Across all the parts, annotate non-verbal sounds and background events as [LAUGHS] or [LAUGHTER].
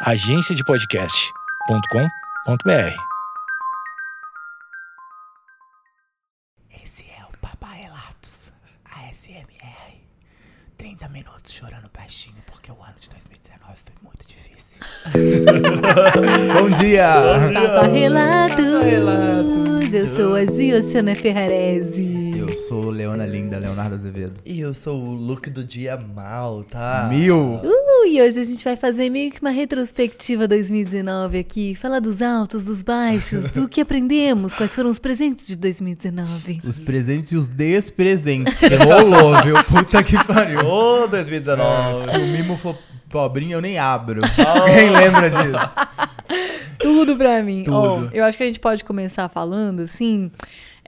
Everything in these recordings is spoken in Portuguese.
agenciadepodcast.com.br. Esse é o Papai Relatos, ASMR. 30 minutos chorando baixinho porque o ano de 2019 foi muito difícil. [LAUGHS] Bom dia! Papa Relatos. Eu sou a Giochana Ferrarese. Eu sou Leona Linda, Leonardo Azevedo. E eu sou o look do dia mal, tá? Mil! Uh, e hoje a gente vai fazer meio que uma retrospectiva 2019 aqui. Falar dos altos, dos baixos, do que aprendemos, quais foram os presentes de 2019. Os presentes e os despresentes. Que rolou, viu? Puta que pariu. Ô, 2019. Se o mimo for pobrinho, eu nem abro. Quem lembra disso? Tudo pra mim. Tudo. Ó, eu acho que a gente pode começar falando assim.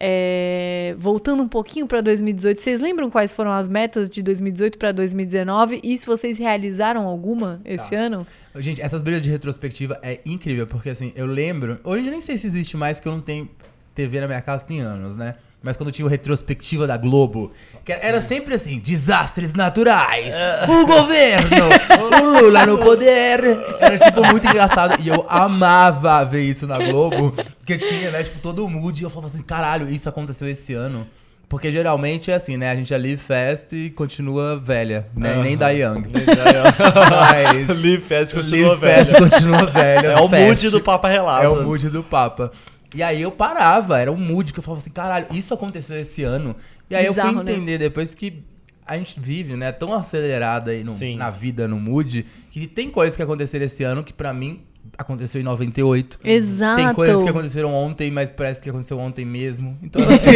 É, voltando um pouquinho pra 2018, vocês lembram quais foram as metas de 2018 pra 2019 e se vocês realizaram alguma esse Tá. ano? Gente, essas brilhas de retrospectiva é incrível, porque assim, eu lembro. Hoje eu nem sei se existe mais, que eu não tenho TV na minha casa tem anos, né? Mas quando tinha o retrospectiva da Globo, que era sempre assim, desastres naturais, o governo, o Lula no poder. Era tipo muito engraçado. E eu amava ver isso na Globo, porque tinha, né, tipo, todo o mood. E eu falava assim, caralho, isso aconteceu esse ano. Porque geralmente é assim, né? A gente é live fast e continua velha, né? E nem da Young. Mas. [LAUGHS] Live Fest continua Live velho. Fest continua velho. É o Fast. mood do Papa Relatos. É o mood do Papa. E aí eu parava, era um mood que eu falava assim, caralho, isso aconteceu esse ano. E aí eu Bizarro, fui né? entender depois que a gente vive, né, tão acelerada aí no- na vida, no mood, que tem coisas que aconteceram esse ano que pra mim aconteceu em 98. Exato. Tem coisas que aconteceram ontem, mas parece que aconteceu ontem mesmo. Então, [LAUGHS] assim,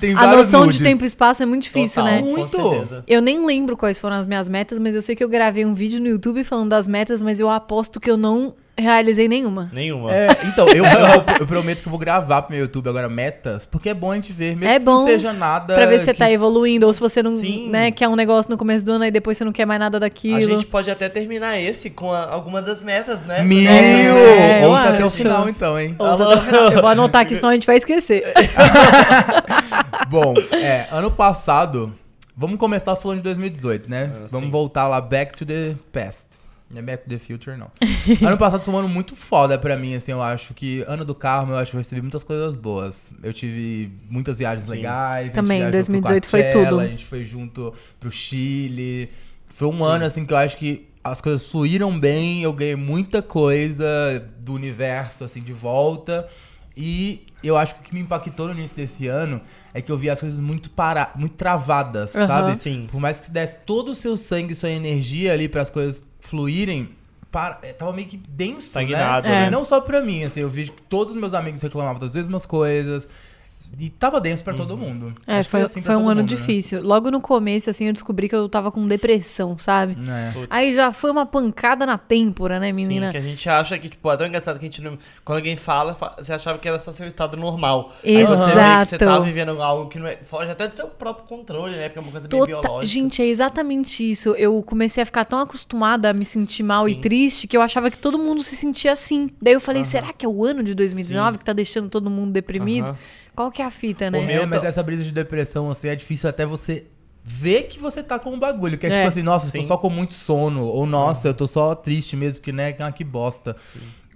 tem A noção moods. de tempo e espaço é muito difícil, Total, né? com Muito. certeza. Eu nem lembro quais foram as minhas metas, mas eu sei que eu gravei um vídeo no YouTube falando das metas, mas eu aposto que eu não realizei nenhuma. Nenhuma. É, então, eu, eu, eu prometo que eu vou gravar pro meu YouTube agora metas, porque é bom a gente ver, mesmo É que não bom seja nada. Pra ver se você que- tá evoluindo, ou se você não, Sim. né, quer um negócio no começo do ano e depois você não quer mais nada daquilo. A gente pode até terminar esse com a- alguma das metas, né? Mil! É, eu Ouça até o final, então, hein? Ouça até o final. Eu vou anotar aqui, senão a gente vai esquecer. [LAUGHS] Bom, é, ano passado, vamos começar falando de 2018, né? Ah, vamos sim. voltar lá, back to the past. Não é back to the future, não. [LAUGHS] ano passado foi um ano muito foda pra mim, assim, eu acho que, ano do Carmo, eu acho que eu recebi muitas coisas boas. Eu tive muitas viagens legais. Também, a gente viajou pro 2018 foi tudo. A gente foi junto pro Chile. Foi um ano, assim, que eu acho que as coisas fluíram bem, eu ganhei muita coisa do universo, assim, de volta. E eu acho que o que me impactou no início desse ano é que eu vi as coisas muito para, muito travadas, Aham. sabe? Sim. Por mais que você desse todo o seu sangue, sua energia ali para as coisas fluírem, para, é, tava meio que denso, Estagnado, né? né? E não só pra mim, assim, eu vi que todos os meus amigos reclamavam das mesmas coisas. E tava denso pra todo mundo. É, Acho foi, assim foi um ano mundo, né? difícil. Logo no começo, assim, eu descobri que eu tava com depressão, sabe? É. Aí já foi uma pancada na têmpora, né, menina? Sim, que a gente acha que, tipo, é tão engraçado que a gente não... Quando alguém fala, fa- você achava que era só seu estado normal. Aí você vê que você tá Exato. vivendo algo que não é... Foge até do seu próprio controle, né? Porque é uma coisa bem Tota- biológica. Gente, é exatamente isso. Eu comecei a ficar tão acostumada a me sentir mal e Sim. triste que eu achava que todo mundo se sentia assim. Daí eu falei, será que é o ano de 2019 que tá deixando todo mundo deprimido? Qual que é a fita, O né? meu- É, mas tô- essa brisa de depressão, assim, é difícil até você ver que você tá com um bagulho. Que é, É. tipo assim, nossa, eu tô Sim. só com muito sono. Ou, nossa, eu tô só triste mesmo, porque, né, ah, que bosta.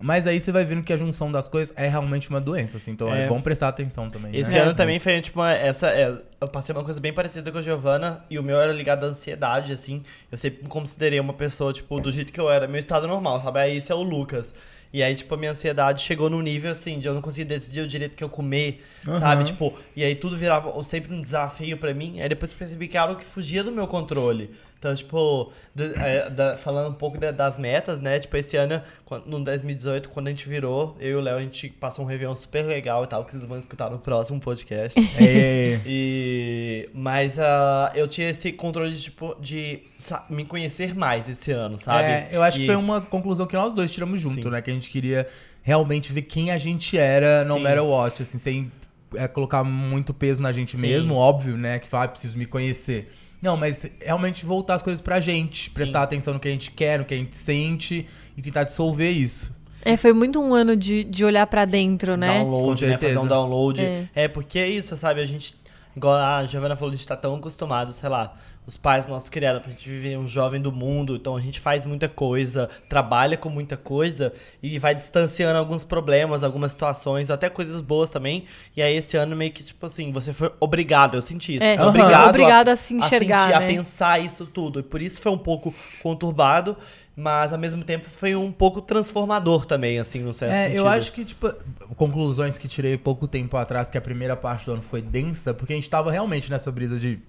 Mas aí você vai vendo que a junção das coisas é realmente uma doença, assim. Então é, É. bom prestar atenção também. Esse né? ano também Isso. foi, tipo, uma, essa. é, eu passei uma coisa bem parecida com a Giovana e o meu era ligado à ansiedade, assim. Eu sempre me considerei uma pessoa, tipo, do jeito que eu era, meu estado normal, sabe? Aí esse é o Lucas. E aí, tipo, a minha ansiedade chegou num nível, assim, de eu não conseguir decidir o direito que eu comer, sabe? Aham. Tipo, e aí tudo virava sempre um desafio pra mim. Aí depois eu percebi que era algo que fugia do meu controle. Então, tipo, de- é, da- falando um pouco da- das metas, né? Tipo, esse ano, quando- no 2018, quando a gente virou, eu e o Léo, a gente passou um Réveillon super legal e tal, que vocês vão escutar no próximo podcast. [LAUGHS] É. E mas ah, eu tinha esse controle de, tipo de me conhecer mais esse ano, sabe? É, eu acho que E- foi uma conclusão que nós dois tiramos junto, Sim. né? Que a gente queria realmente ver quem a gente era, no Sim. matter what, assim, sem é, colocar muito peso na gente Sim. mesmo, óbvio, né? Que fala, ah, preciso me conhecer. Não, mas realmente voltar as coisas pra gente, prestar atenção no que a gente quer, no que a gente sente e tentar dissolver isso. É, foi muito um ano de, de olhar pra dentro, né? download, Com né? Fazer um download. É. É. porque é isso, sabe? A gente. Igual a Giovanna falou, a gente tá tão acostumado, sei lá. Os pais nossos criaram pra gente viver um jovem do mundo, então a gente faz muita coisa, trabalha com muita coisa e vai distanciando alguns problemas, algumas situações, até coisas boas também. E aí esse ano meio que, tipo assim, você foi obrigado, eu senti isso. É, foi sim, obrigado, obrigado a se enxergar, sentir, né? a pensar isso tudo. E por isso foi um pouco conturbado, mas ao mesmo tempo foi um pouco transformador também, assim, no certo É, sentido. eu acho que, tipo, conclusões que tirei pouco tempo atrás, que a primeira parte do ano foi densa, porque a gente tava realmente nessa brisa de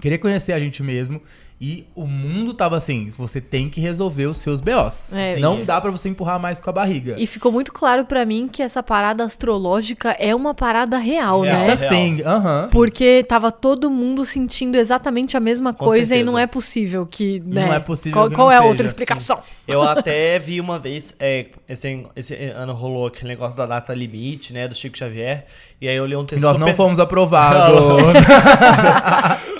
querer conhecer a gente mesmo. E o mundo tava assim, você tem que resolver os seus BOs. É. Não dá pra você empurrar mais com a barriga. E ficou muito claro pra mim que essa parada astrológica é uma parada real, Real, né? It's a thing, aham. Porque tava todo mundo sentindo exatamente a mesma Com coisa e certeza. não é possível que. Não né? é possível Qual, que qual não é a seja, outra sim. explicação? Eu [LAUGHS] até vi uma vez, é, esse, esse ano rolou aquele negócio da data limite, né, do Chico Xavier, e aí eu li um E texto nós não super- fomos aprovados. [LAUGHS]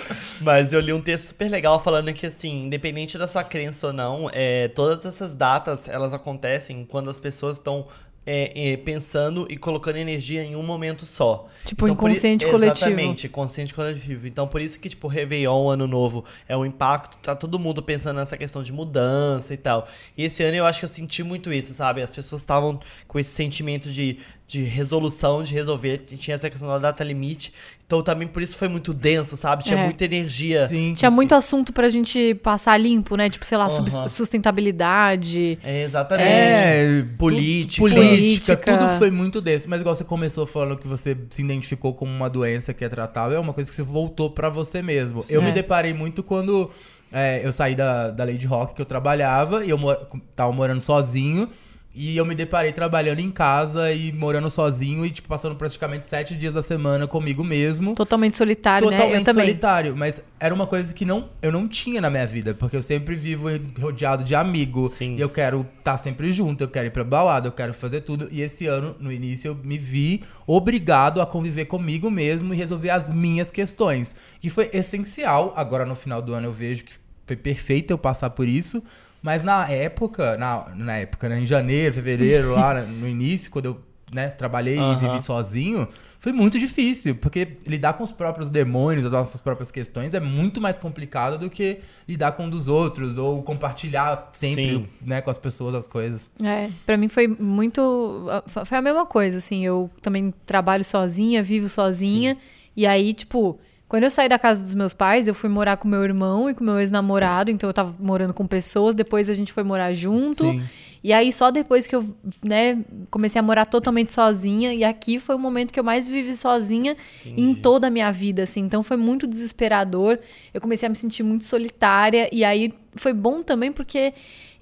Mas eu li um texto super legal falando que, assim, independente da sua crença ou não, é, todas essas datas, elas acontecem quando as pessoas estão é, é, pensando e colocando energia em um momento só. Tipo, i- inconsciente coletivo. Exatamente, consciente coletivo. Então, por isso que, tipo, Réveillon, Ano Novo, é um impacto, tá todo mundo pensando nessa questão de mudança e tal. E esse ano eu acho que eu senti muito isso, sabe? As pessoas estavam com esse sentimento de, de resolução, de resolver, tinha essa questão da data limite. Então, também por isso foi muito denso, sabe? Tinha É. muita energia. Sim. Tinha muito assunto pra gente passar limpo, né? Tipo, sei lá, Aham. sustentabilidade. É, exatamente. É, Política. tu- política, Política. tudo foi muito desse. Mas igual você começou falando que você se identificou como uma doença que é tratável, é uma coisa que você voltou pra você mesmo. Eu É. me deparei muito quando é, eu saí da, da Lady Rock que eu trabalhava e eu mo- tava morando sozinho. E eu me deparei trabalhando em casa e morando sozinho e, tipo, passando praticamente sete dias da semana comigo mesmo. Totalmente solitário, né? Totalmente Eu também. solitário, mas era uma coisa que não, eu não tinha na minha vida, porque eu sempre vivo rodeado de amigo, Sim. e eu quero estar sempre junto, eu quero ir pra balada, eu quero fazer tudo, e esse ano, no início, eu me vi obrigado a conviver comigo mesmo e resolver as minhas questões, que foi essencial, agora no final do ano eu vejo que foi perfeito eu passar por isso, mas na época, na, na época, né, em janeiro, fevereiro, lá [LAUGHS] no início, quando eu né, trabalhei e Aham. vivi sozinho, foi muito difícil, porque lidar com os próprios demônios, as nossas próprias questões, é muito mais complicado do que lidar com um dos outros, ou compartilhar sempre Sim. né, com as pessoas as coisas. É, pra mim foi muito. Foi a mesma coisa, assim. Eu também trabalho sozinha, vivo sozinha. E aí, tipo, quando eu saí da casa dos meus pais, eu fui morar com meu irmão e com meu ex-namorado. Então eu tava morando com pessoas. Depois a gente foi morar junto. Sim. E aí, só depois que eu, né, comecei a morar totalmente sozinha. E aqui foi o momento que eu mais vivi sozinha em toda a minha vida, assim. Então foi muito desesperador. Eu comecei a me sentir muito solitária. E aí foi bom também porque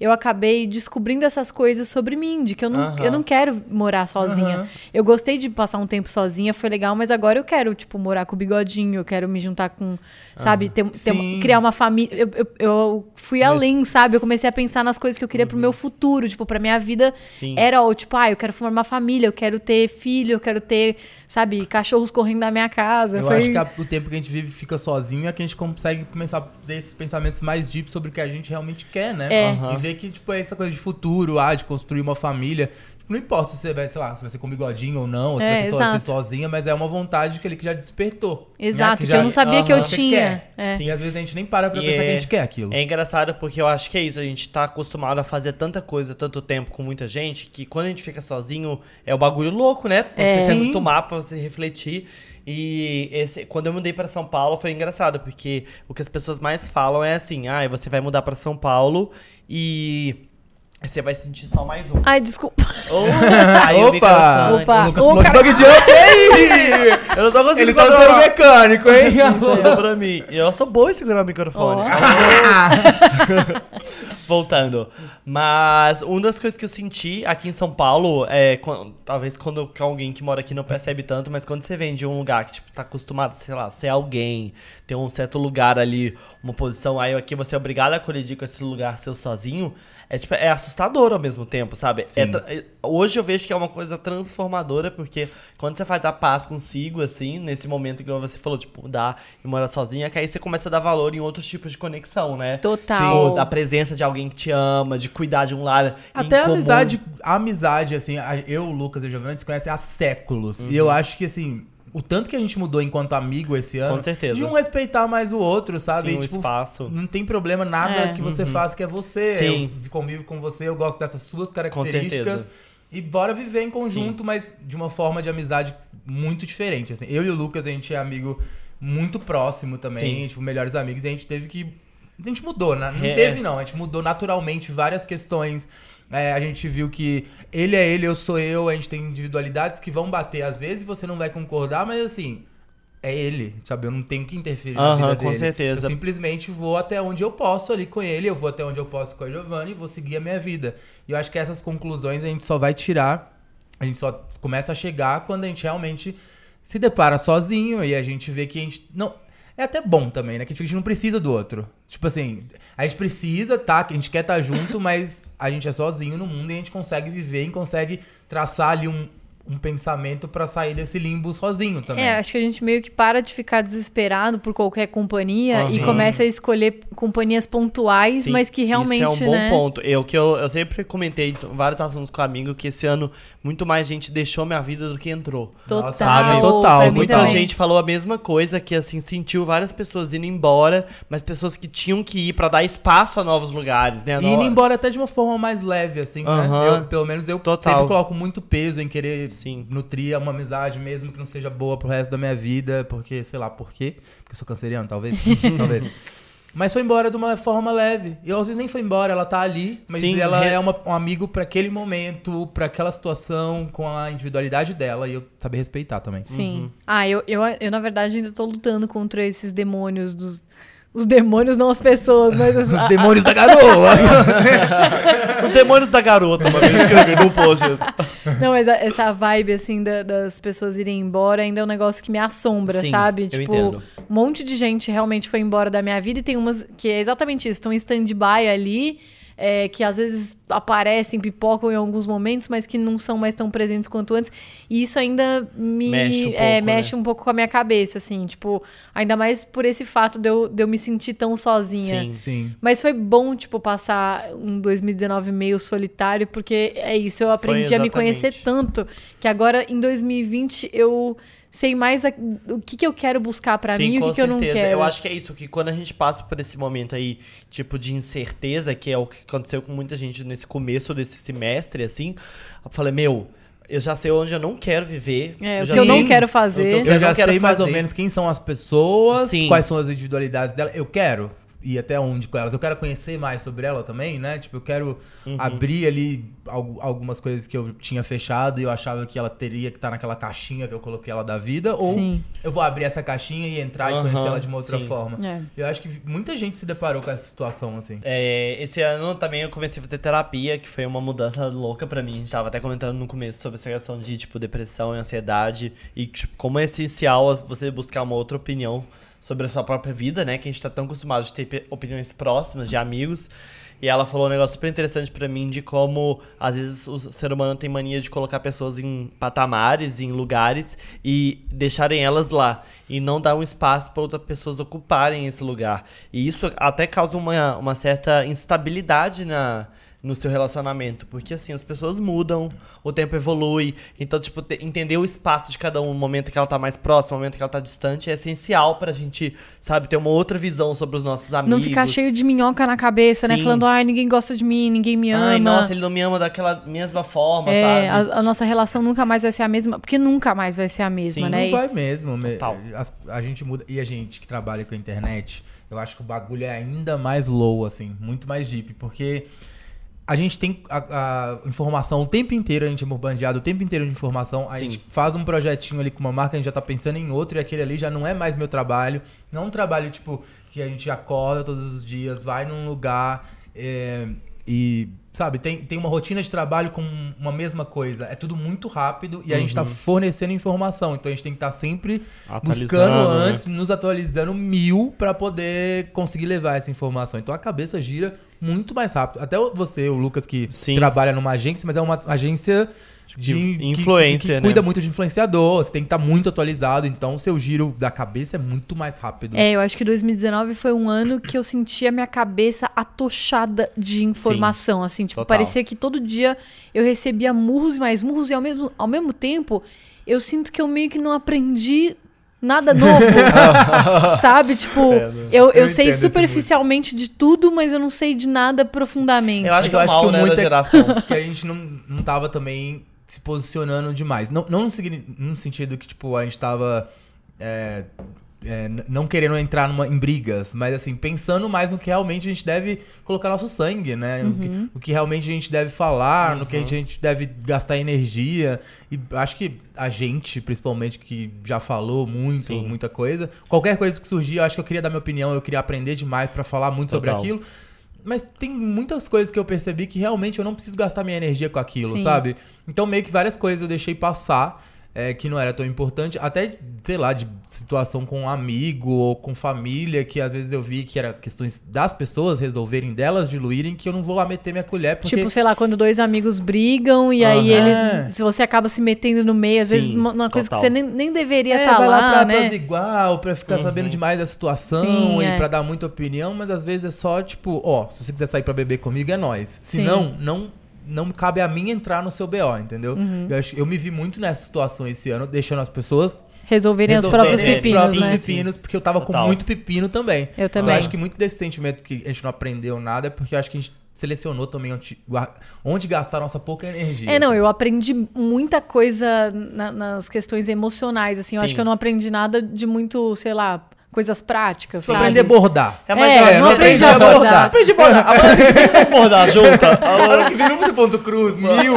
eu acabei descobrindo essas coisas sobre mim, de que eu não, eu não quero morar sozinha. Eu gostei de passar um tempo sozinha, foi legal, mas agora eu quero, tipo, morar com o bigodinho, eu quero me juntar com, sabe, ter, ter criar uma família. Eu, eu, eu fui Mas- além, sabe? Eu comecei a pensar nas coisas que eu queria pro meu futuro, tipo, pra minha vida Sim. era, tipo, ah, eu quero formar uma família, eu quero ter filho, eu quero ter, sabe, cachorros correndo na minha casa. Eu foi... acho que a- o tempo que a gente vive fica sozinho é que a gente consegue começar a ter esses pensamentos mais deep sobre o que a gente realmente quer, né? É. E ver que, tipo, é essa coisa de futuro, ah, de construir uma família. Tipo, não importa se você vai, sei lá, se vai ser com bigodinho ou não, ou se É, vai ser, só, ser exato. sozinha, mas é uma vontade que ele que já despertou. né? Exato, que, já- eu não sabia que eu tinha. É. Sim, às vezes a gente nem para pra E pensar que a é- gente quer aquilo. É engraçado porque eu acho que é isso, a gente tá acostumado a fazer tanta coisa, tanto tempo com muita gente, que quando a gente fica sozinho é o bagulho louco, né? Pra É. você se Sim. acostumar, pra você refletir. E esse, quando eu mudei pra São Paulo foi engraçado, porque o que as pessoas mais falam é assim: ah, você vai mudar pra São Paulo e você vai sentir só mais um. Ai, desculpa. Oh, [LAUGHS] aí o Opa! Opa! O Lucas pulou de cara- bug jump aí! Eu não tô conseguindo Ele tá todo mecânico, hein? [LAUGHS] Isso pra mim. Eu sou boa em segurar o microfone. Ó. [LAUGHS] Voltando. Mas uma das coisas que eu senti aqui em São Paulo é. quan- talvez quando alguém que mora aqui não percebe tanto, mas quando você vem de um lugar que, tipo, tá acostumado, sei lá, ser alguém, ter um certo lugar ali, uma posição, aí aqui você é obrigado a colidir com esse lugar seu sozinho, é tipo, é assustador ao mesmo tempo, sabe? É Sim. é- hoje eu vejo que é uma coisa transformadora, porque quando você faz a paz consigo, assim, nesse momento que você falou, tipo, mudar e morar sozinha, que aí você começa a dar valor em outros tipos de conexão, né? Total. Tipo, da presença de alguém que te ama, de cuidar de um lar. Até a amizade, a amizade, assim, eu, o Lucas e o Giovanni se conhecem há séculos. E Uhum. eu acho que, assim, o tanto que a gente mudou enquanto amigo esse ano. Com certeza. De um respeitar mais o outro, sabe? Sim, E, o tipo, espaço. Não tem problema nada É. que você faça que é você. Sim. Eu convivo com você, eu gosto dessas suas características. certeza. E bora viver em conjunto, mas de uma forma de amizade muito diferente. Assim, eu e o Lucas, a gente é amigo muito próximo também, Sim. tipo, melhores amigos, e a gente teve que. A gente mudou, né? Não É. teve, não. A gente mudou naturalmente várias questões. É, a gente viu que ele é ele, eu sou eu, a gente tem individualidades que vão bater às vezes, você não vai concordar, mas assim, é ele, sabe? Eu não tenho que interferir na Aham, vida com dele. certeza. Eu simplesmente vou até onde eu posso ali com ele, eu vou até onde eu posso com a Giovanna e vou seguir a minha vida. E eu acho que essas conclusões a gente só vai tirar, a gente só começa a chegar quando a gente realmente se depara sozinho e a gente vê que a gente não é até bom também, né? Que a gente não precisa do outro. Tipo assim, a gente precisa, tá? Que a gente quer estar junto, mas a gente é sozinho no mundo e a gente consegue viver e consegue traçar ali um, um pensamento pra sair desse limbo sozinho também. É, acho que a gente meio que para de ficar desesperado por qualquer companhia e Aham. começa a escolher companhias pontuais, Sim, mas que realmente, Isso é um bom né? ponto. Eu, que eu, eu sempre comentei em vários assuntos com amigo que esse ano muito mais gente deixou minha vida do que entrou. Total, sabe? Total, Muita também. gente falou a mesma coisa, que assim, sentiu várias pessoas indo embora, mas pessoas que tinham que ir pra dar espaço a novos lugares, né? E indo embora até de uma forma mais leve, assim, Aham. né? Eu, pelo menos eu Total. sempre coloco muito peso em querer Sim. nutrir uma amizade, mesmo que não seja boa pro resto da minha vida, porque, sei lá, por quê? Porque eu sou canceriano, talvez? [LAUGHS] talvez. Mas foi embora de uma forma leve. E às vezes nem foi embora, ela tá ali, mas Sim, ela re- é uma- um amigo pra aquele momento, pra aquela situação, com a individualidade dela, e eu saber respeitar também. Sim. Ah, eu, eu, eu, na verdade, ainda tô lutando contra esses demônios dos. Os demônios, não as pessoas, mas as, [LAUGHS] Os demônios da garoa! [LAUGHS] Os demônios da garota, uma vez que eu vi no post. Não, mas a- essa vibe, assim, da- das pessoas irem embora ainda é um negócio que me assombra, Sim, sabe? tipo, entendo. um monte de gente realmente foi embora da minha vida e tem umas que é exatamente isso, estão em stand-by ali, é, que às vezes aparecem, pipocam em alguns momentos, mas que não são mais tão presentes quanto antes. E isso ainda me Mexe um é, pouco, mexe um pouco com a minha cabeça, assim, tipo, ainda mais por esse fato de eu, de eu me sentir tão sozinha. Sim. Sim. Mas foi bom, tipo, passar um 2019 meio solitário, porque é isso, eu aprendi a me conhecer tanto que agora em 2020 eu sei mais a- o que, que eu quero buscar pra Sim, mim e o que, que eu não quero. Eu acho que é isso, que quando a gente passa por esse momento aí, tipo, de incerteza, que é o que aconteceu com muita gente nesse começo desse semestre, assim, eu falei, meu, eu já sei onde eu não quero viver. É, o já que eu não quero o fazer. que Eu já quero sei mais ou fazer. menos quem são as pessoas, Sim. quais são as individualidades dela. Eu quero ir até onde com elas. Eu quero conhecer mais sobre ela também, né? Tipo, eu quero Uhum. abrir ali al- algumas coisas que eu tinha fechado e eu achava que ela teria que estar naquela caixinha que eu coloquei ela da vida. Ou Sim. eu vou abrir essa caixinha e entrar e Aham, conhecer ela de uma outra sim. forma. É. Eu acho que muita gente se deparou com essa situação, assim. É, esse ano também eu comecei a fazer terapia, que foi uma mudança louca pra mim. A gente tava até comentando no começo sobre essa questão de, tipo, depressão e ansiedade. E, tipo, como é essencial você buscar uma outra opinião sobre a sua própria vida, né? Que a gente tá tão acostumado de ter opiniões próximas, de amigos. E ela falou um negócio super interessante pra mim de como, às vezes, o ser humano tem mania de colocar pessoas em patamares, em lugares e deixarem elas lá. E não dar um espaço para outras pessoas ocuparem esse lugar. E isso até causa uma, uma certa instabilidade na, no seu relacionamento. Porque, assim, as pessoas mudam, o tempo evolui. Então, tipo, te- entender o espaço de cada um, o momento que ela tá mais próxima, o momento que ela tá distante, é essencial pra gente, sabe, ter uma outra visão sobre os nossos amigos. Não ficar cheio de minhoca na cabeça, né? Sim. Falando, ai, ninguém gosta de mim, ninguém me ama. Ai, nossa, ele não me ama daquela mesma forma, É, sabe? a, a nossa relação nunca mais vai ser a mesma, porque nunca mais vai ser a mesma, Sim, né? Não E- vai mesmo. me- Total. as- a gente muda. E a gente que trabalha com a internet, eu acho que o bagulho é ainda mais low, assim, muito mais deep, porque a gente tem a, a informação o tempo inteiro, a gente é bombardeado o tempo inteiro de informação. A Sim. gente faz um projetinho ali com uma marca, a gente já tá pensando em outro, e aquele ali já não é mais meu trabalho. Não é um trabalho, tipo, que a gente acorda todos os dias, vai num lugar é, e. Sabe, tem, tem uma rotina de trabalho com uma mesma coisa. É tudo muito rápido e a gente tá fornecendo informação. Então a gente tem que estar sempre Atualizando, buscando né? antes, nos atualizando mil pra poder conseguir levar essa informação. Então a cabeça gira muito mais rápido. Até você, o Lucas, que Sim. trabalha numa agência, mas é uma agência de, De que- influência, que, cuida né? muito de influenciador, você tem que estar muito atualizado, então o seu giro da cabeça é muito mais rápido. É, eu acho que 2019 foi um ano que eu senti a minha cabeça atochada de informação, assim, tipo, total. parecia que todo dia eu recebia murros e mais murros e ao mesmo, ao mesmo tempo eu sinto que eu meio que não aprendi nada [LAUGHS] novo, [LAUGHS] sabe? Tipo, eu, eu, Eu sei superficialmente de tudo, mas eu não sei de nada profundamente. Eu acho que eu é acho mal, que né, muita- da geração. [LAUGHS] que a gente não, não tava também se posicionando demais. Não, não no, sentido que, tipo, a gente tava é, é, não querendo entrar numa, em brigas, mas assim, pensando mais no que realmente a gente deve colocar nosso sangue, né? O, que, o que realmente a gente deve falar, no que a gente deve gastar energia. E acho que a gente, principalmente, que já falou muito, Sim. muita coisa, qualquer coisa que surgir, eu acho que eu queria dar minha opinião, eu queria aprender demais pra falar muito sobre Total. aquilo. Mas tem muitas coisas que eu percebi que realmente eu não preciso gastar minha energia com aquilo, Sim. sabe? Então meio que várias coisas eu deixei passar. É, que não era tão importante, até, sei lá, de situação com um amigo ou com família, que às vezes eu vi que era questões das pessoas resolverem, delas diluírem, que eu não vou lá meter minha colher, porque... Tipo, sei lá, quando dois amigos brigam e aí ele. Se você acaba se metendo no meio, às Sim, vezes uma, uma coisa total. que você nem, nem deveria É, estar vai lá, lá, pra né? ou pra ficar sabendo demais da situação Sim, e é. pra dar muita opinião, mas às vezes é só, tipo, ó, se você quiser sair pra beber comigo, é nós. Se Sim. não, não, não cabe a mim entrar no seu BO, entendeu? Uhum. Eu, acho- eu me vi muito nessa situação esse ano, deixando as pessoas Resolverem os resolverem próprios é, pepinos, próprios né? pepinos, porque eu tava Total. com muito pepino também. Eu também. Eu acho que muito desse sentimento que a gente não aprendeu nada é porque eu acho que a gente selecionou também onde, onde gastar nossa pouca energia. É, não, assim. eu aprendi muita coisa na- nas questões emocionais, assim. Eu acho Sim. que eu não aprendi nada de muito, sei lá, coisas práticas, sabe? aprender a bordar. É, É, eu não não aprendi aprendi a a bordar. bordar. Aprendi a bordar. Agora que vem bordar junto. Ano que vem não fazer ponto cruz, mil.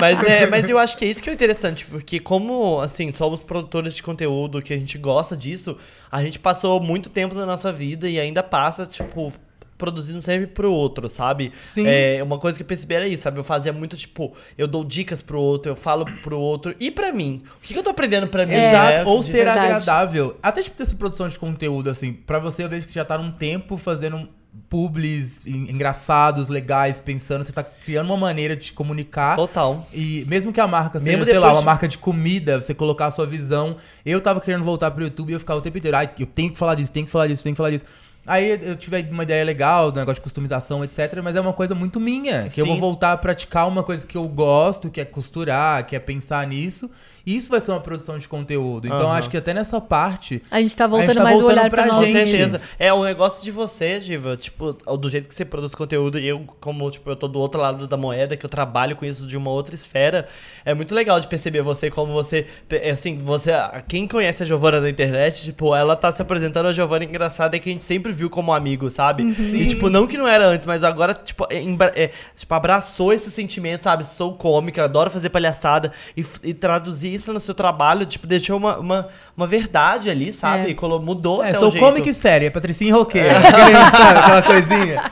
Mas, é, mas eu acho que é isso que é interessante, porque como, assim, somos produtores de conteúdo, que a gente gosta disso, a gente passou muito tempo da nossa vida e ainda passa, tipo, produzindo sempre pro outro, sabe? Sim. É, uma coisa que eu percebi era isso, sabe? Eu fazia muito, tipo, eu dou dicas pro outro, eu falo pro outro e pra mim. O que, que eu tô aprendendo pra mim? É. Exato, né? ou ser verdade. agradável. Até tipo dessa produção de conteúdo, assim, pra você, eu vejo que você já tá num tempo fazendo publis en- engraçados, legais, pensando, você tá criando uma maneira de te comunicar. Total. E mesmo que a marca seja, Mesmo sei lá, uma de- marca de comida, você colocar a sua visão. Eu tava querendo voltar pro YouTube e eu ficava o tempo inteiro, ai, eu tenho que falar disso, tenho que falar disso, tenho que falar disso. Aí eu tive uma ideia legal do negócio de customização, etc. Mas é uma coisa muito minha. Que eu vou Sim. voltar a praticar uma coisa que eu gosto, que é costurar, que é pensar nisso. Isso vai ser uma produção de conteúdo. Então Aham. acho que até nessa parte. A gente tá A voltando gente tá mais voltando o olhar pra pra, Com nós gente. certeza. É o negócio de você, Diva, tipo, do jeito que você produz conteúdo e eu, como, tipo, eu tô do outro lado da moeda, que eu trabalho com isso de uma outra esfera, é muito legal de perceber você como você, é assim, você, quem conhece a Giovana na internet, tipo, ela tá se apresentando a Giovana engraçada que a gente sempre viu como amigo, sabe? E, tipo, não que não era antes, mas agora, tipo, é, é, tipo abraçou esse sentimento, sabe? Sou cômica, adoro fazer palhaçada e, e traduzir isso no seu trabalho, tipo, deixou uma, uma, uma verdade ali, sabe? É. E colo- mudou É, até sou o jeito. cômica e séria, Patricinha e roqueira. Aquele, sabe, aquela coisinha.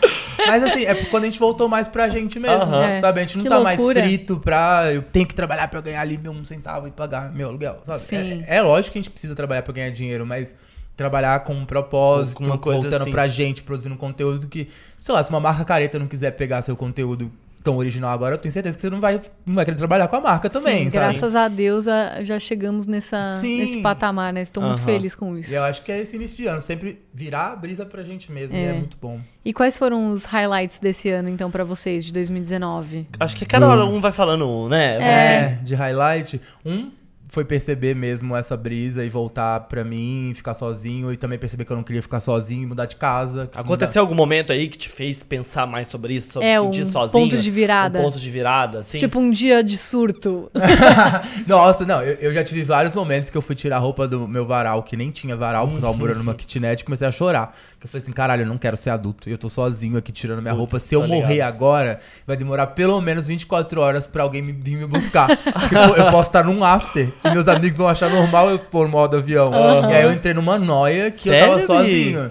Mas assim, é quando a gente voltou mais pra gente mesmo. Aham. É. Sabe? A gente não Que tá loucura. mais frito pra. Eu tenho que trabalhar pra eu ganhar ali meu um centavo e pagar meu aluguel. Sabe? Sim. É, é lógico que a gente precisa trabalhar pra ganhar dinheiro, mas trabalhar com um propósito, Com uma coisa voltando assim. pra gente, produzindo conteúdo que. Sei lá, se uma marca careta não quiser pegar seu conteúdo tão original agora, eu tenho certeza que você não vai, não vai querer trabalhar com a marca também, Sim, sabe? graças a Deus já chegamos nessa, Sim. nesse patamar, né? Estou muito Aham. feliz com isso. E eu acho que é esse início de ano, sempre virar a brisa pra gente mesmo, e É. é muito bom. E quais foram os highlights desse ano, então, pra vocês, de 2019? Acho que cada hora um vai falando um, né? É, de highlight. Um foi perceber mesmo essa brisa e voltar pra mim, ficar sozinho e também perceber que eu não queria ficar sozinho, mudar de casa. Aconteceu algum momento aí que te fez pensar mais sobre isso, sobre É, se sentir um sozinho? ponto de virada. Um ponto de virada, assim? Tipo um dia de surto. [LAUGHS] Nossa, não, eu, eu já tive vários momentos que eu fui tirar a roupa do meu varal, que nem tinha varal, porque eu tava morando numa kitnet e comecei a chorar. Que eu falei assim, caralho, eu não quero ser adulto. E eu tô sozinho aqui tirando minha Putz, roupa. Se eu morrer ligado. agora, vai demorar pelo menos 24 horas pra alguém me, vir me buscar. [LAUGHS] Porque eu, eu posso estar num after e meus amigos vão achar normal eu pôr modo avião. E aí eu entrei numa noia que eu tava Sério, sozinho.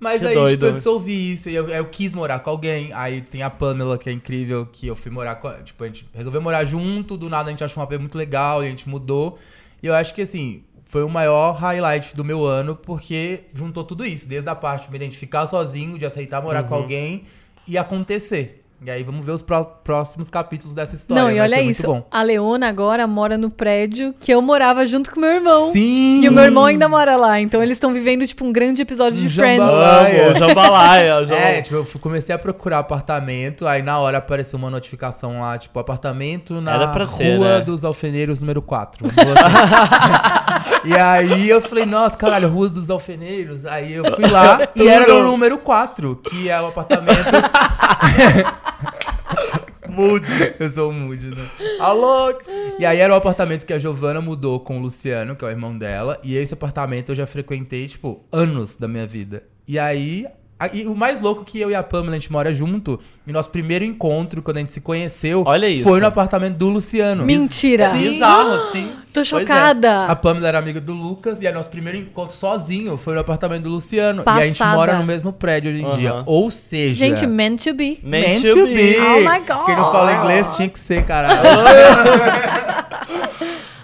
Mas Que aí, doido. tipo, eu dissolvi isso. E eu, eu quis morar com alguém. Aí tem a Pamela, que é incrível, que eu fui morar com. Tipo, a gente resolveu morar junto. Do nada a gente achou um AP muito legal e a gente mudou. E eu acho que, assim, foi o maior highlight do meu ano, porque juntou tudo isso. Desde a parte de me identificar sozinho, de aceitar morar Uhum. com alguém. ia acontecer. E aí vamos ver os pró- próximos capítulos dessa história. Não, e olha isso. A Leona agora mora no prédio que eu morava junto com meu irmão. Sim! E o meu irmão ainda mora lá. Então eles estão vivendo, tipo, um grande episódio de Um Friends. jambalaya. Jambalaya. jambalaya. É, tipo, eu comecei a procurar apartamento, aí na hora apareceu uma notificação lá, tipo, apartamento na rua ser, né? dos alfeneiros número 4. [LAUGHS] e aí eu falei, nossa, caralho, Rua dos Alfeneiros. Aí eu fui [LAUGHS] lá e era no número 4, que é o apartamento. [LAUGHS] [LAUGHS] Mude. Eu sou o Mude, né? Alô? E aí era o apartamento que a Giovana mudou com o Luciano, que é o irmão dela. E esse apartamento eu já frequentei, tipo, anos da minha vida. E aí. A- E o mais louco é que eu e a Pamela, a gente mora junto. E nosso primeiro encontro, quando a gente se conheceu, Olha isso. foi no apartamento do Luciano. Mentira. Sim. Bizarro, sim. Tô é. chocada. A Pamela era amiga do Lucas e aí nosso primeiro encontro sozinho foi no apartamento do Luciano. E a gente Passada. mora no mesmo prédio hoje em Aham. dia. Ou seja. Gente, meant to be. Meant to be. Oh my God. Quem não fala inglês tinha que ser, caralho. [LAUGHS]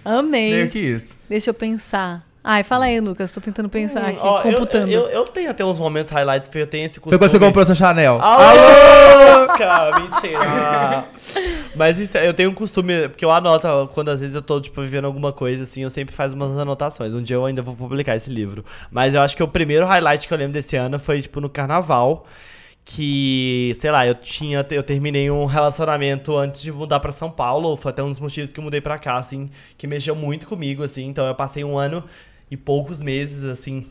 Amei. Meio que isso. Deixa eu pensar. Ai, fala aí, Lucas. Tô tentando pensar aqui, Hum, Ó, eu- computando. Eu, eu, tenho até uns momentos highlights, porque eu tenho esse costume. Foi quando você comprou essa Chanel. Alô! Cara, mentira. [LAUGHS] Mas isso, eu tenho um costume, porque eu anoto, quando às vezes eu tô, tipo, vivendo alguma coisa, assim, eu sempre faço umas anotações. Um dia eu ainda vou publicar esse livro. Mas eu acho que o primeiro highlight que eu lembro desse ano foi, tipo, no carnaval. Que, sei lá, eu tinha. Eu terminei um relacionamento antes de mudar pra São Paulo. Foi até um dos motivos que eu mudei pra cá, assim, que mexeu muito comigo, assim. Então eu passei um ano e poucos meses, assim,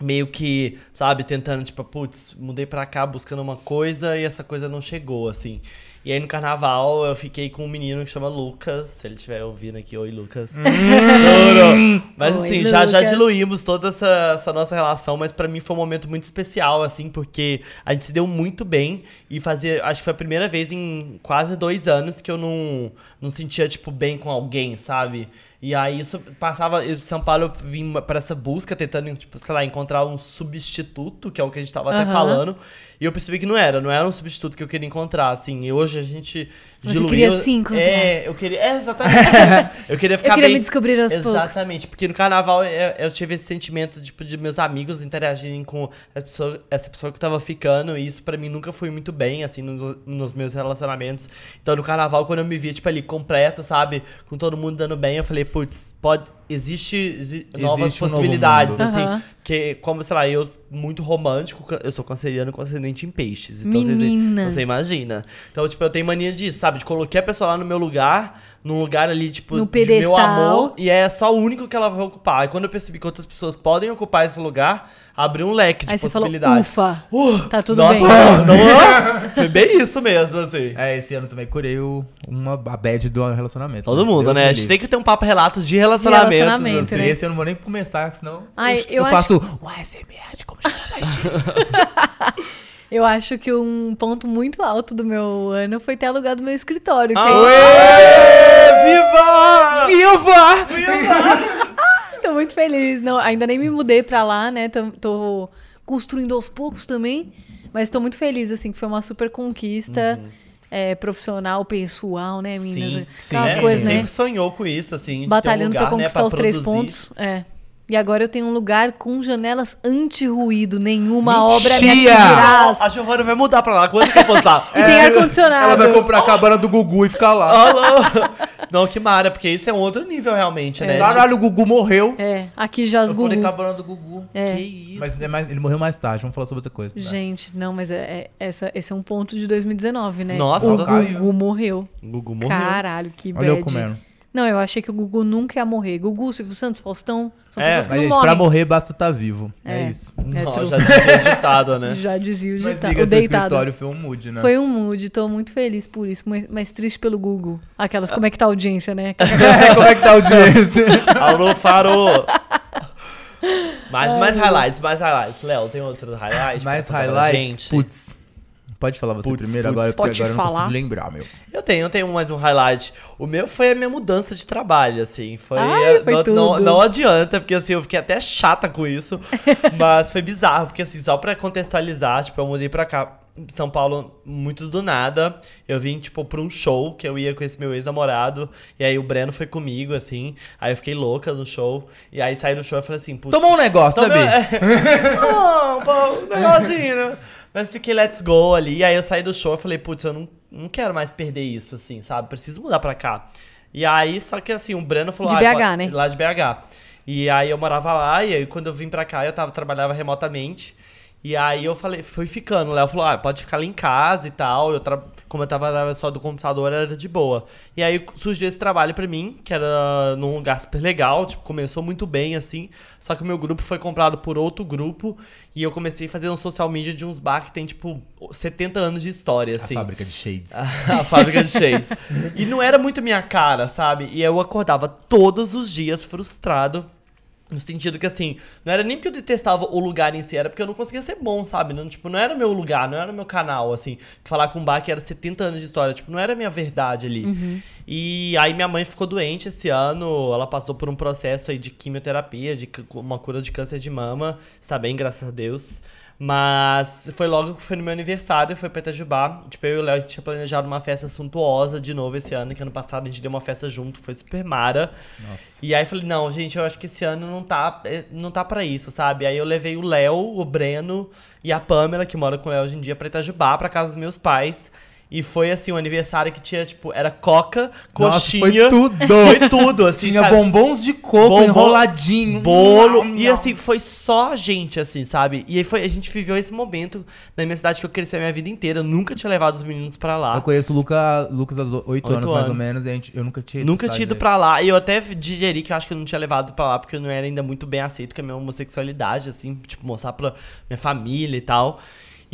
meio que, sabe, tentando, tipo, putz, mudei pra cá buscando uma coisa e essa coisa não chegou, assim. E aí no carnaval eu fiquei com um menino que chama Lucas, se ele estiver ouvindo aqui, oi Lucas. Juro. Mas Oi, assim, já, já Lucas. diluímos toda essa, essa nossa relação, mas pra mim foi um momento muito especial, assim, porque a gente se deu muito bem e fazia, acho que foi a primeira vez em quase dois anos que eu não, não sentia, tipo, bem com alguém, sabe? E aí isso passava, São Paulo eu vim pra essa busca, tentando, tipo, sei lá, encontrar um substituto, que é o que a gente tava até Aham. falando. E eu percebi que não era, não era um substituto que eu queria encontrar, assim. E hoje a gente Você diluiu- queria se encontrar. É, eu queria, é, exatamente. [LAUGHS] eu queria ficar Eu queria bem... me descobrir aos poucos. Exatamente, porque no carnaval eu, eu tive esse sentimento, tipo, de meus amigos interagirem com essa pessoa, essa pessoa que eu tava ficando, e isso pra mim nunca foi muito bem, assim, nos, nos meus relacionamentos. Então no carnaval, quando eu me via, tipo, ali completo, sabe, com todo mundo dando bem, eu falei, putz, pode, existe, exi- novas Existe um novo possibilidades, mundo. assim, Aham. que, como, sei lá, eu, muito romântico, eu sou canceriano com ascendente em peixes, então Menina. você imagina. Então, tipo, eu tenho mania disso, sabe, de coloquei a pessoa lá no meu lugar, num lugar ali, tipo, No de meu pedestal. amor, e é só o único que ela vai ocupar. E quando eu percebi que outras pessoas podem ocupar esse lugar, abriu um leque de Aí você falou, possibilidades. ufa, Uh, tá tudo nossa, bem. [LAUGHS] não- foi bem isso mesmo, assim. É, esse ano também curei o, uma, a bad do relacionamento. Todo mundo, Deus né? A gente tem que ter um papo relato de relacionamentos. relacionamento, assim. né? Esse eu não vou nem começar, senão Ai, eu, eu eu acho- faço o ASMR de como. [LAUGHS] Eu acho que um ponto muito alto do meu ano foi ter alugado meu escritório. Que Aê, viva! Viva! Tô muito feliz. Não, ainda nem me mudei pra lá, né? Tô, tô construindo aos poucos também. Mas tô muito feliz, assim, que foi uma super conquista é, profissional, pessoal, né, meninas? Sim, sim. Aquelas é, coisas, né? sempre sonhou com isso, assim. ter um Batalhando lugar, pra conquistar né, os três produzir. pontos. É. E agora eu tenho um lugar com janelas anti-ruído. Nenhuma obra me Mentira! atingirá. A Giovana vai mudar pra lá. Quando que eu postar? [LAUGHS] E tem ar-condicionado. Ela vai comprar a cabana do Gugu e ficar lá. Não, que mara, porque isso é um outro nível realmente, né? Caralho, o Gugu morreu. É, aqui já as Eu falei Gugu. cabana do Gugu. É. Que isso? Mas é mais- ele morreu mais tarde, vamos falar sobre outra coisa. Gente, não, mas é, é- essa, esse é um ponto de 2019, né? Nossa, o só caiu. Gugu morreu. O Gugu morreu. Caralho, que Olha eu bad. comendo. Não, eu achei que o Gugu nunca ia morrer. Gugu, Silvio Santos, Faustão, são É, pessoas que Mas, não gente, morrem. pra morrer basta estar vivo. É, É. isso. É Não, já [LAUGHS] dizia ditado, né? Já dizia o, Mas dita- liga, o seu deitado. escritório foi um mood, né? Foi um mood, tô muito feliz por isso, mas- mas triste pelo Google. Aquelas, como é que tá a audiência, né? [LAUGHS] Como é que tá a audiência? [LAUGHS] Alô, Faro! Mais, mais highlights, mais highlights. Léo, tem outros highlights? Mais highlights? gente? Putz. Pode falar você Putz, primeiro putz. agora, porque Pode agora eu não falar. consigo lembrar, meu. Eu tenho, eu tenho mais um highlight. O meu foi a minha mudança de trabalho, assim. Foi, Ai, foi não, tudo. não, não adianta, porque assim, eu fiquei até chata com isso. [LAUGHS] mas foi bizarro, porque assim, só pra contextualizar, tipo, eu mudei pra cá, São Paulo, muito do nada. Eu vim, tipo, pra um show que eu ia com esse meu ex-namorado. E aí o Breno foi comigo, assim. Aí eu fiquei louca no show. E aí saí do show e falei assim, putz. Tomou um negócio, Tomei- né, Bi? [LAUGHS] é. Um negocinho, né? Mas fiquei let's go ali. E aí eu saí do show e falei, putz, eu não, não quero mais perder isso, assim, sabe? Preciso mudar pra cá. E aí, só que assim, o Breno falou... De "Ah, BH, pode- né? Lá de BH. E aí eu morava lá, e aí quando eu vim pra cá, eu tava, trabalhava remotamente. E aí eu falei, fui ficando. O Léo falou, ah, pode ficar lá em casa e tal. Eu tra... Como eu tava só do computador, era de boa. E aí surgiu esse trabalho pra mim, que era num lugar super legal, tipo, começou muito bem, assim. Só que o meu grupo foi comprado por outro grupo. E eu comecei a fazer um social media de uns bar que tem, tipo, 70 anos de história, A assim. fábrica de shades. [LAUGHS] a fábrica de shades. [LAUGHS] E não era muito minha cara, sabe? E eu acordava todos os dias frustrado. No sentido que, assim, não era nem porque eu detestava o lugar em si, era porque eu não conseguia ser bom, sabe? Não, tipo, não era meu lugar, não era meu canal, assim. Falar com bar que era 70 anos de história, tipo, não era a minha verdade ali. E aí minha mãe ficou doente esse ano, ela passou por um processo aí de quimioterapia, de uma cura de câncer de mama. Está bem, graças a Deus. Mas foi logo que foi no meu aniversário, foi pra Itajubá. Tipo, eu e o Léo a gente tinha planejado uma festa suntuosa de novo esse ano, que ano passado a gente deu uma festa junto, foi super mara. Nossa. E aí falei, não, gente, eu acho que esse ano não tá, é, não tá pra isso, sabe? Aí eu levei o Léo, o Breno e a Pamela, que mora com o Léo hoje em dia, pra Itajubá, pra casa dos meus pais. E foi assim, um aniversário que tinha, tipo, era coca, Nossa, coxinha. foi tudo. [LAUGHS] Foi tudo, assim, Tinha sabe? bombons de coco Bombom- enroladinho. Bolo. Não, E não. assim, foi só a gente, assim, sabe? E aí foi, a gente viveu esse momento na minha cidade que eu cresci a minha vida inteira. Eu nunca tinha levado os meninos pra lá. Eu conheço o Luca, Lucas há 8 Oito anos, mais ou anos. menos, e a gente, eu nunca tinha ido Nunca tinha ido pra lá. E eu até digeri que eu acho que eu não tinha levado pra lá, porque eu não era ainda muito bem aceito com a minha homossexualidade, assim, tipo, mostrar pra minha família e tal.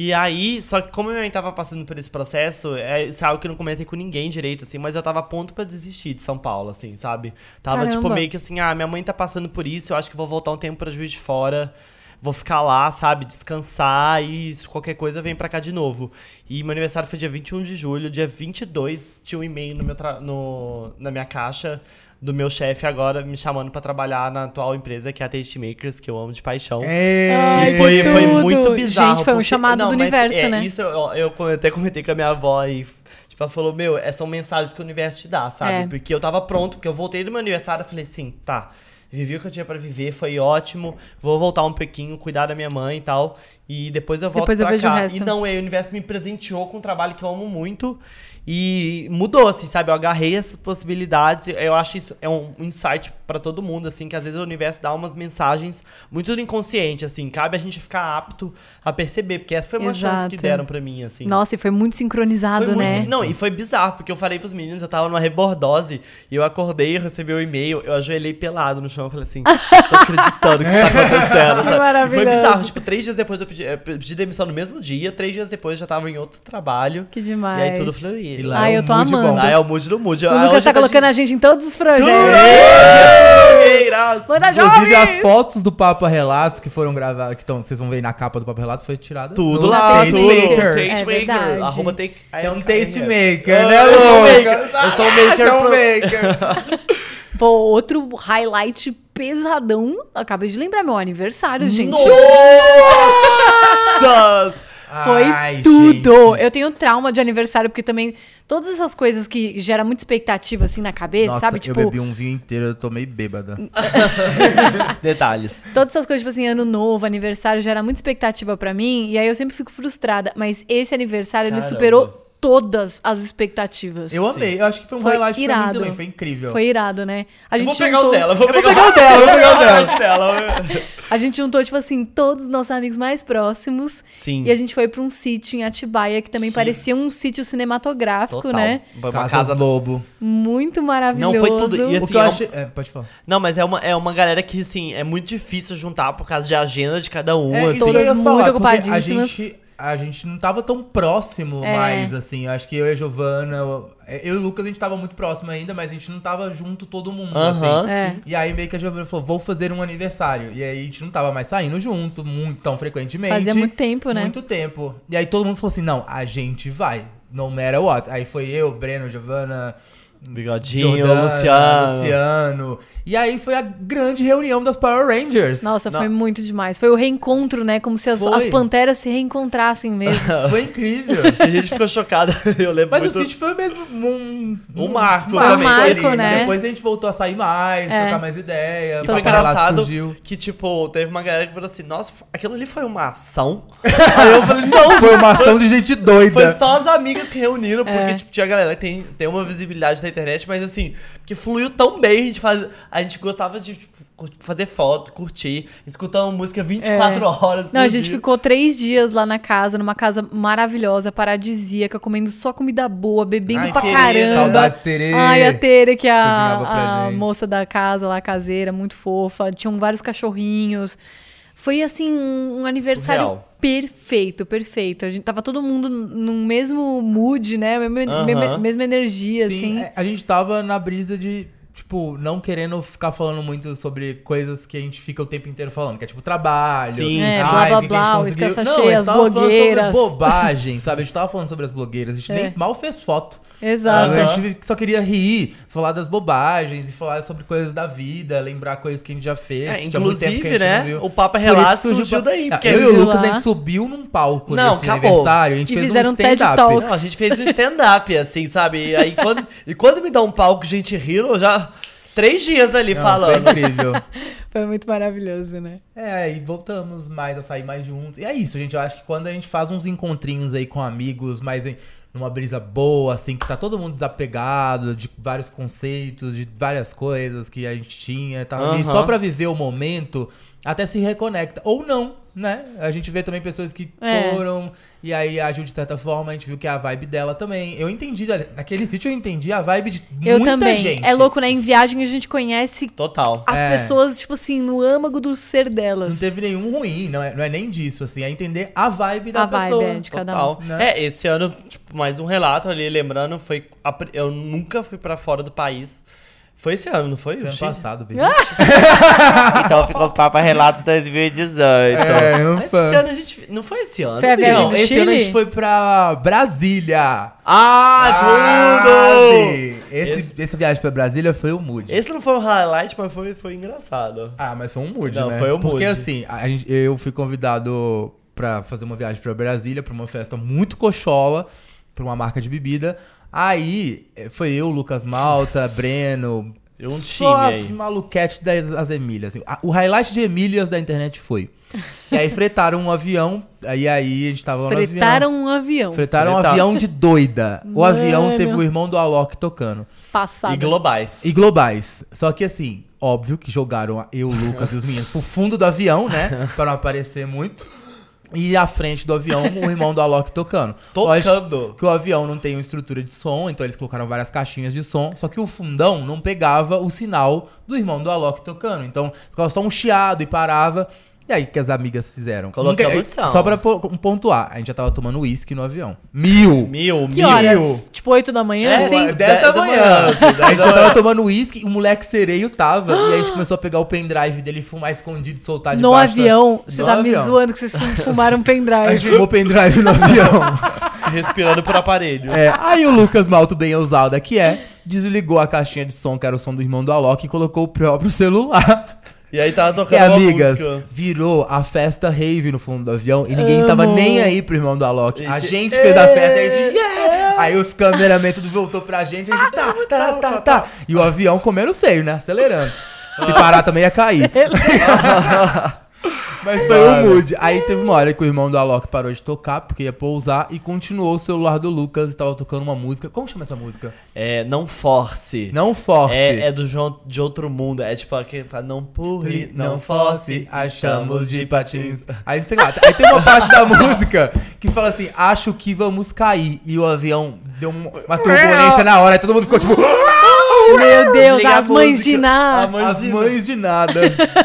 E aí, só que como minha mãe tava passando por esse processo, é, isso é algo que eu não comentei com ninguém direito, assim, mas eu tava a ponto pra desistir de São Paulo, assim, sabe? Tava, tipo, Caramba. meio que assim, ah, minha mãe tá passando por isso, eu acho que vou voltar um tempo pra Juiz de Fora. Vou ficar lá, sabe, descansar e se qualquer coisa vem pra cá de novo. E meu aniversário foi dia 21 de julho, dia 22 tinha um e-mail no meu tra- no, na minha caixa do meu chefe agora me chamando pra trabalhar na atual empresa que é a Taste Makers, que eu amo de paixão. É. Ai, E foi, foi muito bizarro. Gente, foi um porque- chamado do mas, universo, é, né? Isso eu, eu até comentei com a minha avó e tipo, ela falou, meu, essas são mensagens que o universo te dá, sabe? É. Porque eu tava pronto, porque eu voltei do meu aniversário e falei assim, tá, vivi o que eu tinha pra viver, foi ótimo, vou voltar um pouquinho, cuidar da minha mãe e tal, e depois eu volto Depois eu pra o cá. E não, o universo me presenteou com um trabalho que eu amo muito. E mudou, assim, sabe? Eu agarrei essas possibilidades. Eu acho isso é um insight pra todo mundo, assim, que às vezes o universo dá umas mensagens muito do inconsciente, assim. Cabe a gente ficar apto a perceber, porque essa foi uma chance que Exato. deram pra mim, assim. Nossa, e foi muito sincronizado, Foi muito- né? Não, e foi bizarro, porque eu falei pros meninos, eu tava numa rebordose, e eu acordei, eu recebi o e-mail, eu ajoelhei pelado no chão, eu falei assim, tô acreditando que isso tá [LAUGHS] acontecendo, sabe? E foi bizarro, tipo, três dias depois eu pedi, eu pedi demissão no mesmo dia, três dias depois eu já tava em outro trabalho, Que demais. e aí tudo fluiu. E lá Ai, é eu tô amando. bom. Lá é o mood do mood. O Ah, Lucas tá a colocando gente- a gente em todos os projetos. Tudo! Inclusive, jovens! as fotos do Papo Relatos que foram gravadas, que, tão, que vocês vão ver na capa do Papo Relatos, foi tirada Tudo lá, Taste tudo. Makers. Taste É Maker. verdade. Arroba take... Você é um tastemaker, né, eu sou um Lucas? maker. Eu sou um maker Você é um maker. [LAUGHS] Pô, outro highlight pesadão. Acabei de lembrar, meu aniversário, gente. Nossa! [LAUGHS] Foi Ai, tudo. gente. Eu tenho trauma de aniversário, porque também todas essas coisas que geram muita expectativa assim na cabeça, Nossa, sabe? Tipo, eu bebi um vinho inteiro, eu tô meio bêbada. [LAUGHS] [LAUGHS] Detalhes. todas essas coisas, tipo assim, ano novo, aniversário, gera muita expectativa pra mim. E aí eu sempre fico frustrada. Mas esse aniversário, ele Caramba. superou todas as expectativas. Eu amei, eu acho que foi um Foi highlight pra irado. mim também, foi incrível. Foi irado, né? A Eu gente vou pegar o juntou- dela, eu vou Eu vou pegar pegar o dela, eu vou pegar o dela. [LAUGHS] dela. A gente juntou, tipo assim, todos os nossos amigos mais próximos. Sim. E a gente foi pra um sítio em Atibaia, que também Sim. parecia um sítio cinematográfico, Total. né? Uma Casas casa Lobo. Muito maravilhoso. Não, foi tudo. E O assim, que eu é um- achei... É, pode falar. Não, mas é uma, é uma galera que, assim, é muito difícil juntar por causa de agenda de cada um, É, assim. eu Todas muito falar, ocupadíssimas. A gente, a gente não tava tão próximo É. mais, assim. Eu acho que eu e a Giovana, eu, eu e o Lucas, a gente tava muito próximo ainda, mas a gente não tava junto todo mundo, Aham, assim. É. E aí meio que a Giovana falou, vou fazer um aniversário. E aí a gente não tava mais saindo junto, muito, tão frequentemente. Fazia muito tempo, né? Muito tempo. E aí todo mundo falou assim, não, a gente vai. No matter what. Aí foi eu, Breno, Giovana, Bigodinho, Jordana, Luciano. Luciano. E aí foi a grande reunião das Power Rangers. Nossa, foi Não. muito demais. Foi o reencontro, né? Como se as, Foi. as panteras se reencontrassem mesmo. [LAUGHS] Foi incrível. [LAUGHS] A gente ficou chocada. [LAUGHS] Eu lembro Mas muito... o City foi mesmo um, Um marco Foi um também. marco, ali, né? Depois a gente voltou a sair mais, É. trocar mais ideia. E foi engraçado surgiu. que, tipo, teve uma galera que falou assim, nossa, aquilo ali foi uma ação? Aí eu falei, não, Foi uma ação de gente doida. Foi só as amigas que reuniram, porque, É. tipo, tinha galera que tem, tem uma visibilidade internet, mas assim, que fluiu tão bem, a gente, faz, a gente gostava de tipo, fazer foto, curtir, escutar uma música 24 horas. por Não, a gente dia. ficou três dias lá na casa, numa casa maravilhosa, paradisíaca, comendo só comida boa, bebendo Ai, pra Tere, caramba. Saudades, Tere. Ai, a Tere, que é a, a moça da casa lá, caseira, muito fofa. Tinham vários cachorrinhos. Foi, assim, um aniversário Surreal. Perfeito, perfeito. A gente tava todo mundo no mesmo mood, né? Mesma, Aham. mesma, mesma energia, Sim, assim. é, a gente tava na brisa de, tipo, não querendo ficar falando muito sobre coisas que a gente fica o tempo inteiro falando, que é tipo trabalho. Sim, É, ai, blá, blá, a blá, o Não, cheia, a as tava falando blogueiras. sobre bobagem, sabe? A gente tava falando sobre as blogueiras, a gente É. nem mal fez foto. Exato. A gente só queria rir, falar das bobagens e falar sobre coisas da vida, lembrar coisas que a gente já fez. É, tinha muito tempo que a inclusive, gente né? não viu. O Papa Relato surgiu surgiu daí. Porque eu e o Lucas, a lá. gente subiu num palco Não, nesse acabou. aniversário. A gente E fez fizeram um stand-up. Não, a gente fez um stand-up, assim, sabe? E aí quando, e quando me dá um palco gente rindo, eu já. Três dias ali Não, falando. Foi incrível. [LAUGHS] Foi muito maravilhoso, né? É, e voltamos mais a sair mais juntos. E é isso, gente. Eu acho que quando a gente faz uns encontrinhos aí com amigos, mais em, numa brisa boa, assim, que tá todo mundo desapegado de vários conceitos, de várias coisas que a gente tinha, tá ali Aham. só pra viver o momento, até se reconecta. Ou não, né? A gente vê também pessoas que É. foram e aí agiu de certa forma, a gente viu que é a vibe dela também. Eu entendi, naquele sítio eu entendi a vibe de Eu muita também. gente. É louco, né? Em viagem a gente conhece Total. as É. pessoas, tipo assim, no âmago do ser delas. Não teve nenhum ruim, não é, não é nem disso, assim, é entender a vibe da A vibe, pessoa. é, de cada um. Total. né? É, esse ano, tipo, mais um relato ali, lembrando, foi. a Eu nunca fui pra fora do país. Foi esse ano, não foi? Foi O ano Chile? passado, baby. [LAUGHS] Então ficou Papa Relato 2018. É, não Mas esse ano a gente. Não foi esse ano? Foi a viagem Não, do esse Chile? ano a gente foi pra Brasília. Ah, tudo! Esse, esse, essa viagem pra Brasília foi o mood. Esse não foi um highlight, mas foi, foi engraçado. Ah, mas foi um mood, Não, né? foi um mood. Porque assim, a gente- eu fui convidado pra fazer uma viagem pra Brasília, pra uma festa muito cochola, pra uma marca de bebida. Aí, eh, foi eu, Lucas Malta, [LAUGHS] Breno... E um só time as aí. maluquetes das as Emílias. assim. A- O highlight de Emílias da internet foi... E aí fretaram um avião, aí, aí a gente tava no avião... Fretaram um avião. Fretaram um Fretaram. avião de doida. O avião Mano. teve o irmão do Alok tocando. Passado. E globais. E globais. Só que assim, óbvio que jogaram eu, o Lucas e os meninos pro fundo do avião, né? [LAUGHS] Pra não aparecer muito. E à frente do avião, o irmão do Alok tocando. [LAUGHS] Lógico Tocando. que o avião não tem uma estrutura de som, então eles colocaram várias caixinhas de som. Só que o fundão não pegava o sinal do irmão do Alok tocando. Então ficava só um chiado e parava. E aí, o que as amigas fizeram? Colocamos Nunca-. Só pra po- pontuar, a gente já tava tomando uísque no avião. Mil! Mil, Que mil. horas? Tipo 8 da manhã, É, assim? ué. 10 da da manhã. manhã, assim, A 10 gente já tava tomando uísque, o moleque sereio tava. e a gente [GASPS] começou a pegar o pendrive dele, fumar escondido e soltar No debaixo da- avião. Você No tá me avião. zoando que vocês fum- [LAUGHS] fumaram um A pendrive. gente fumou pendrive no avião. [LAUGHS] Respirando por aparelho. É, aí o Lucas Malto, bem ousado que é, desligou a caixinha de som, que era o som do irmão do Alok, e colocou o próprio celular. E aí tava E tocando uma amigas, música. virou a festa rave no fundo do avião e ninguém tava Amo. nem aí pro irmão do Alok. A Gente, gente fez a festa e a gente, yeah! Aí os cameramen tudo voltou pra gente, a gente, tá, tá, tá, tá. E o avião comendo feio, né? Acelerando. Se parar também ia cair. [LAUGHS] Mas foi o mood. Aí teve uma hora que o irmão do Alok parou de tocar, porque ia pousar, e continuou o celular do Lucas e tava tocando uma música. Como chama essa música? É, não force. Não force. É, é do João de outro mundo. É tipo aquele que fala, não pule, Não não force, achamos de patins. Aí, sei lá, aí tem uma parte da música que fala assim: acho que vamos cair. E o avião deu um- uma turbulência na hora, aí todo mundo ficou tipo. [LAUGHS] Meu Deus, as mães de nada. Mãe As de- mães de nada.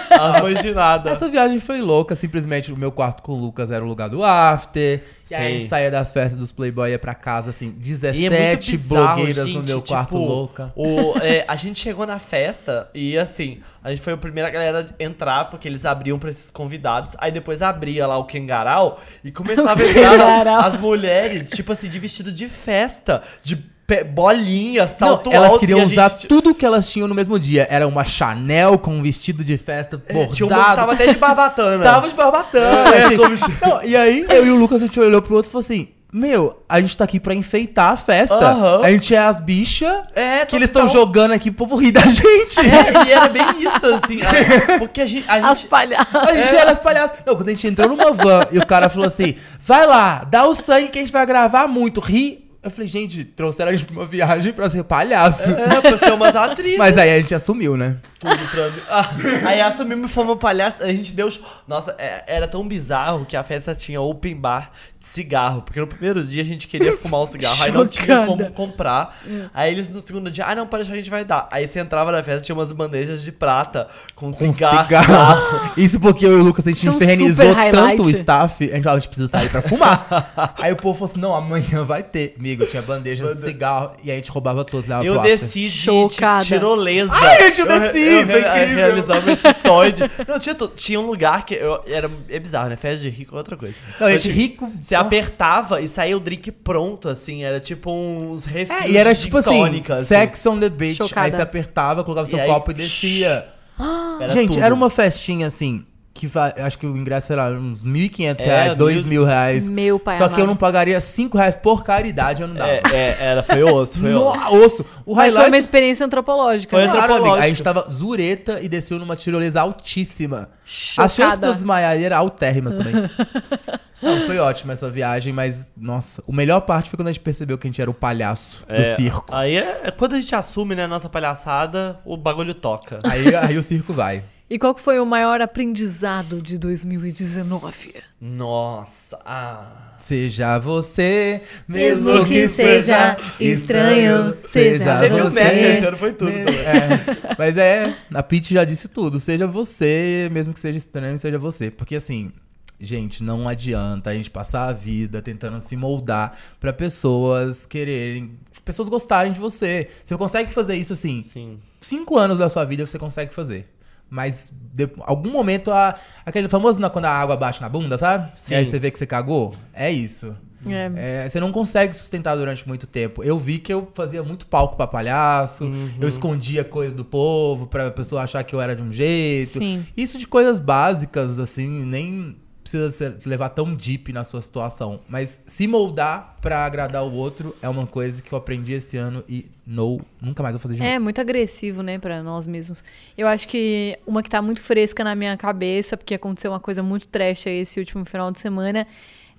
As mães de nada. Essa viagem foi louca, simplesmente o meu quarto com o Lucas era o lugar do after. E aí a gente saía das festas dos Playboy ia pra casa, assim, E 17 é bizarro, blogueiras no gente, meu tipo, quarto louca. O, é, a gente chegou na festa e assim, a gente foi a primeira galera a entrar, porque eles abriam pra esses convidados. Aí depois abria lá o Kengarau e começava a [LAUGHS] entrar as mulheres, tipo assim, de vestido de festa, de bolinha, Não, salto elas alto. queriam usar gente- tudo que elas tinham no mesmo dia. Era uma Chanel com um vestido de festa É, bordado. Tinha um que tava até de barbatana. [LAUGHS] Tava de barbatana, [LAUGHS] É, gente. como se- Não, e aí, eu e o Lucas, a gente olhou pro outro e falou assim: Meu, a gente tá aqui pra enfeitar a festa. Aham. A gente é as bichas É, que eles estão jogando aqui pro povo rir da gente. É, e era bem isso, assim. a- [LAUGHS] Porque a gente. A As gente palhaças. A gente era as palhaças. Não, quando a gente entrou numa van e o cara falou assim: vai lá, dá o sangue que a gente vai gravar muito, ri. Eu falei, gente, trouxeram a gente pra uma viagem pra ser palhaço. é, pra ser umas atrizes. Mas aí a gente assumiu, né? tudo pra mim. Ah, aí assumimos fomos palhaço. A gente deu. Nossa, é- era tão bizarro que a festa tinha open bar cigarro. Porque no primeiro dia a gente queria fumar um cigarro, aí não tinha Chocada. como comprar. Aí eles no segundo dia, ah, não, para a gente vai dar. Aí você entrava na festa, tinha umas bandejas de prata com, Com cigarro. cigarro. [LAUGHS] Isso porque eu e o Lucas, a gente é um infernizou tanto o staff, a gente falou, a gente precisa sair pra fumar. [LAUGHS] aí o povo falou assim, não, amanhã vai ter. Amigo, tinha bandejas de cigarro e aí a gente roubava todos, levava Eu desci de, de Chocada. tirolesa. Ai, gente, eu desci, eu, foi eu, incrível. Realizamos esse sonho. de- Não, tinha, tinha um lugar que eu, era. É bizarro, né? Festa de rico é outra coisa. Não, a gente rico. Você apertava e saía o drink pronto, assim. Era tipo uns refis É, e era de tipo assim, tônica, assim. sex on the beach. Chocada. Aí você apertava, colocava seu E aí, copo e descia. [GASPS] Era Gente, tudo. era uma festinha assim, que acho que o ingresso era uns 1.500 É, reais, 2 mil- mil reais. Meu pai Só que eu amado. não pagaria 5 reais por caridade, eu não dava. É, é, era, foi osso, foi osso. No, osso. O Mas foi highlight uma experiência antropológica. Foi né? Amiga, antropológico. a gente tava zureta e desceu numa tirolesa altíssima. Chocada. As chances de eu desmaiar era altérrimas também. [LAUGHS] Não, foi ótima essa viagem, mas, nossa, o melhor parte foi quando a gente percebeu que a gente era o palhaço É, do circo. Aí é, é quando a gente assume, né, a nossa palhaçada, o bagulho toca. Aí, aí o circo vai. E qual que foi o maior aprendizado de 2019? Nossa, ah. Seja você, mesmo, Mesmo que, que seja seja estranho, estranho, seja Teve o você. Mac esse ano, foi tudo. É, mas é, a Pete já disse tudo. Seja você, mesmo que seja estranho, seja você. Porque assim, gente, não adianta a gente passar a vida tentando se moldar pra pessoas quererem. Pessoas gostarem de você. Você consegue fazer isso assim. Sim. Cinco anos da sua vida você consegue fazer. Mas de algum momento, a, aquele famoso na- quando a água bate na bunda, sabe? Sim. E aí você vê que você cagou. É isso. É. É, você não consegue sustentar durante muito tempo. Eu vi que eu fazia muito palco pra palhaço, Uhum. eu escondia coisa do povo pra pessoa achar que eu era de um jeito. Sim. Isso de coisas básicas, assim, nem precisa ser- levar tão deep na sua situação. Mas se moldar pra agradar o outro é uma coisa que eu aprendi esse ano e no, nunca mais vou fazer de novo. É muito agressivo, né, pra nós mesmos. Eu acho que uma que tá muito fresca na minha cabeça, porque aconteceu uma coisa muito trash aí esse último final de semana,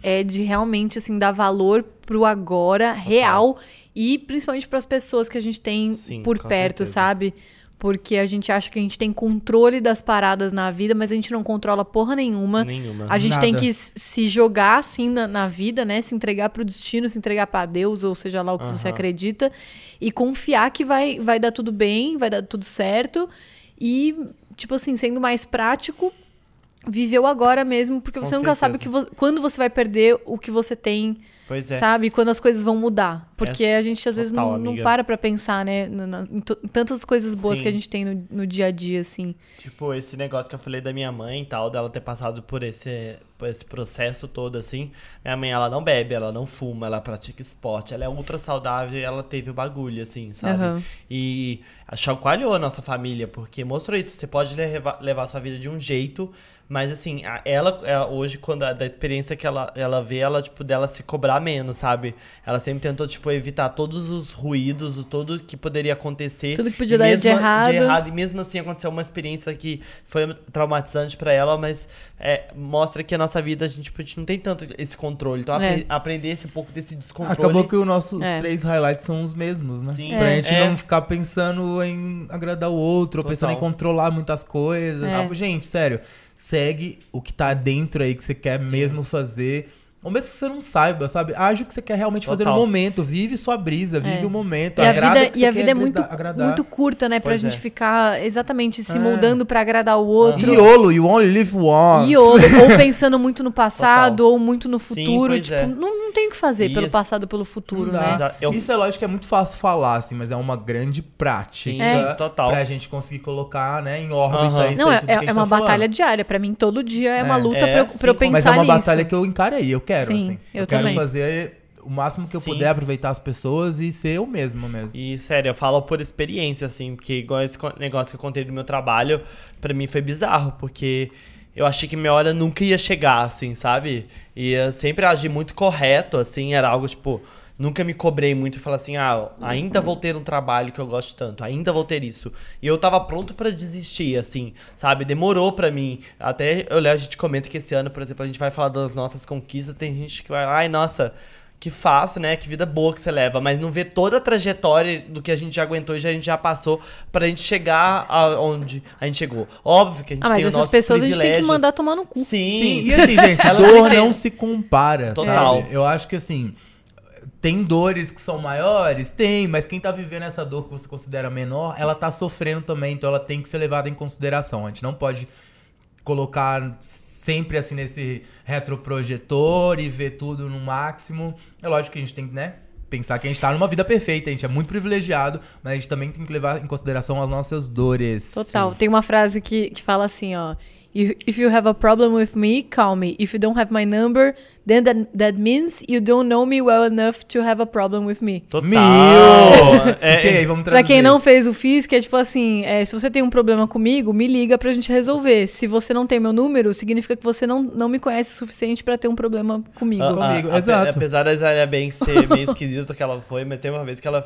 é de realmente, assim, dar valor pro agora real e principalmente pras pessoas que a gente tem Sim, por perto, certeza. sabe? Porque a gente acha que a gente tem controle das paradas na vida, mas a gente não controla porra nenhuma. Nenhuma. A gente tem Nada. que s- se jogar assim na, na vida, né? Se entregar pro destino, se entregar pra Deus, ou seja lá o que você Aham. acredita, e confiar que vai, vai dar tudo bem, vai dar tudo certo. E, tipo assim, sendo mais prático, viver o agora mesmo, porque Com você nunca sabe o que vo- quando você vai perder o que você tem, Pois é. sabe? Quando as coisas vão mudar. Porque É, a gente às vezes total, não, não para pra pensar, né? em, tantas coisas boas Sim. que a gente tem no, no dia a dia, assim. Tipo, esse negócio que eu falei da minha mãe e tal, dela ter passado por esse, por esse processo todo, assim. Minha mãe, ela não bebe, ela não fuma, ela pratica esporte, ela é ultra saudável e ela teve o bagulho, assim, sabe? Aham. E chacoalhou a nossa família, porque mostrou isso. Você pode levar, levar a sua vida de um jeito, mas assim, a- ela, é, hoje, quando a, da experiência que ela, ela vê, ela, tipo, dela se cobrar menos, sabe? Ela sempre tentou, tipo, evitar todos os ruídos, o todo que poderia acontecer. Tudo que podia dar de mesmo- errado. E mesmo assim aconteceu uma experiência que foi traumatizante pra ela, mas é, mostra que a nossa vida, a gente, tipo, a gente não tem tanto esse controle. Então, É. apre- aprender esse pouco desse descontrole. Acabou que os nossos É. três highlights são os mesmos, né? Sim. Pra É. gente É. não ficar pensando em agradar o outro, ou Total. pensando em controlar muitas coisas. É. Sabe? Gente, sério, segue o que tá dentro aí que você quer mesmo fazer. Ou mesmo que você não saiba, sabe? Age o que você quer realmente fazer no Total. momento. Vive sua brisa, vive É. o momento. E a vida, e a vida é muito, agradar. muito curta, né? Pra Pois gente é. ficar exatamente se É. moldando pra agradar o outro. YOLO, you only live once. E [LAUGHS] ou, pensando muito no passado, ou muito no Sim, futuro. pois tipo, é. não, não tem o que fazer pelo Isso. passado ou pelo futuro, né? Eu- Isso é lógico que é muito fácil falar, assim, mas é uma grande prática Sim, É. total. pra gente conseguir colocar, né, em órbita Aham. isso Não, aí, é, tudo que a é uma tá falando. batalha diária. Pra mim, todo dia é, uma É. luta É, pra, eu, sim, pra eu pensar Mas é uma nisso. batalha que eu encarei, eu quero, Sim, assim. eu quero também. fazer o máximo que eu Sim. puder aproveitar as pessoas e ser eu mesmo mesmo. E, sério, eu falo por experiência, assim, porque igual esse negócio que eu contei do meu trabalho, pra mim foi bizarro, porque eu achei que minha hora nunca ia chegar, assim, sabe? E eu sempre agi muito correto, assim, era algo, tipo, nunca me cobrei muito e falei assim, ah, ainda vou ter um trabalho que eu gosto tanto, ainda vou ter isso. E eu tava pronto pra desistir, assim, sabe? Demorou pra mim. Até, eu, a gente comenta que esse ano, por exemplo, a gente vai falar das nossas conquistas, tem gente que vai, ai, nossa, que fácil, né? Que vida boa que você leva, mas não vê toda a trajetória do que a gente já aguentou e já, a gente já passou pra gente chegar aonde a gente chegou. Óbvio que a gente Ah, mas tem essas pessoas a gente tem que mandar tomar no cu. Sim, Sim, e assim, gente, [LAUGHS] dor não se compara, Total. sabe? Eu acho que assim, tem dores que são maiores? Tem, mas quem tá vivendo essa dor que você considera menor, ela tá sofrendo também, então ela tem que ser levada em consideração. A gente não pode colocar sempre assim nesse retroprojetor e ver tudo no máximo. É lógico que a gente tem que, né? Pensar que a gente tá numa vida perfeita, a gente é muito privilegiado, mas a gente também tem que levar em consideração as nossas dores. Total. Tem uma frase que, que fala assim, ó. "You- If you have a problem with me, call me. If you don't have my number, then that, that means you don't know me well enough to have a problem with me. Total. É, Sim, aí, vamos Pra quem não fez o FIS, que é tipo assim, é, se você tem um problema comigo, me liga pra gente resolver. Se você não tem meu número, significa que você não, não me conhece o suficiente pra ter um problema comigo. Ah, comigo, ape- exato. Apesar da Isaria Banks ser meio esquisita que ela foi, mas tem uma vez que ela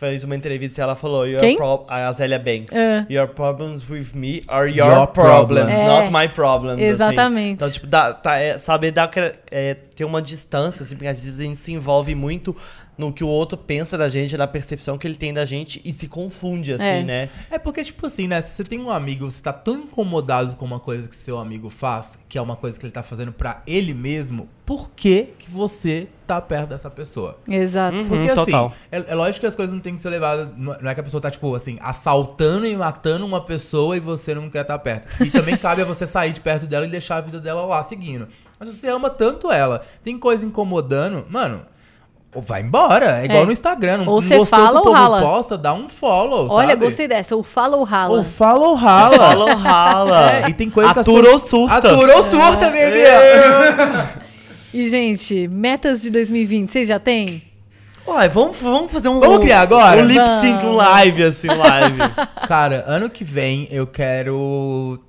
fez uma entrevista e ela falou: Your Quem? prob- a Azélia Banks. É. Your problems with me are your, Your problems, problems. É. not my problems. assim. Exatamente. Então, tipo, dá, tá, é, saber dar, é, ter uma distância, assim, porque às vezes a gente se envolve muito no que o outro pensa da gente, na percepção que ele tem da gente e se confunde, assim, É. né? É porque, tipo assim, né? Se você tem um amigo, você tá tão incomodado com uma coisa que seu amigo faz, que é uma coisa que ele tá fazendo pra ele mesmo, por que que você tá perto dessa pessoa? Exato. Uhum. Porque assim, total. é, é lógico que as coisas não tem que ser levadas. Não não é que a pessoa tá, tipo, assim, assaltando e matando uma pessoa e você não quer estar perto. E também [LAUGHS] cabe a você sair de perto dela e deixar a vida dela lá seguindo. Mas você ama tanto ela, tem coisa incomodando, mano. Vai embora. É igual É. no Instagram. Não, Ou você gostou fala que o povo rala. posta, dá um follow. Olha, sabe? gostei dessa. Ou fala ou rala. Ou fala ou rala. [LAUGHS] Fala ou rala. É, e tem coisa que as Atura ou surta. Atura ou surta, bebê. [LAUGHS] E, gente, metas de 2020, vocês já têm? Uai, vamos, vamos fazer um. Vamos criar agora? Um lip sync, um live, assim, live. [LAUGHS] Cara, ano que vem eu quero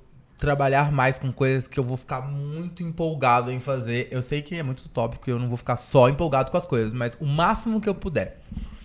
trabalhar mais com coisas que eu vou ficar muito empolgado em fazer. Eu sei que é muito tópico e eu não vou ficar só empolgado com as coisas, mas o máximo que eu puder.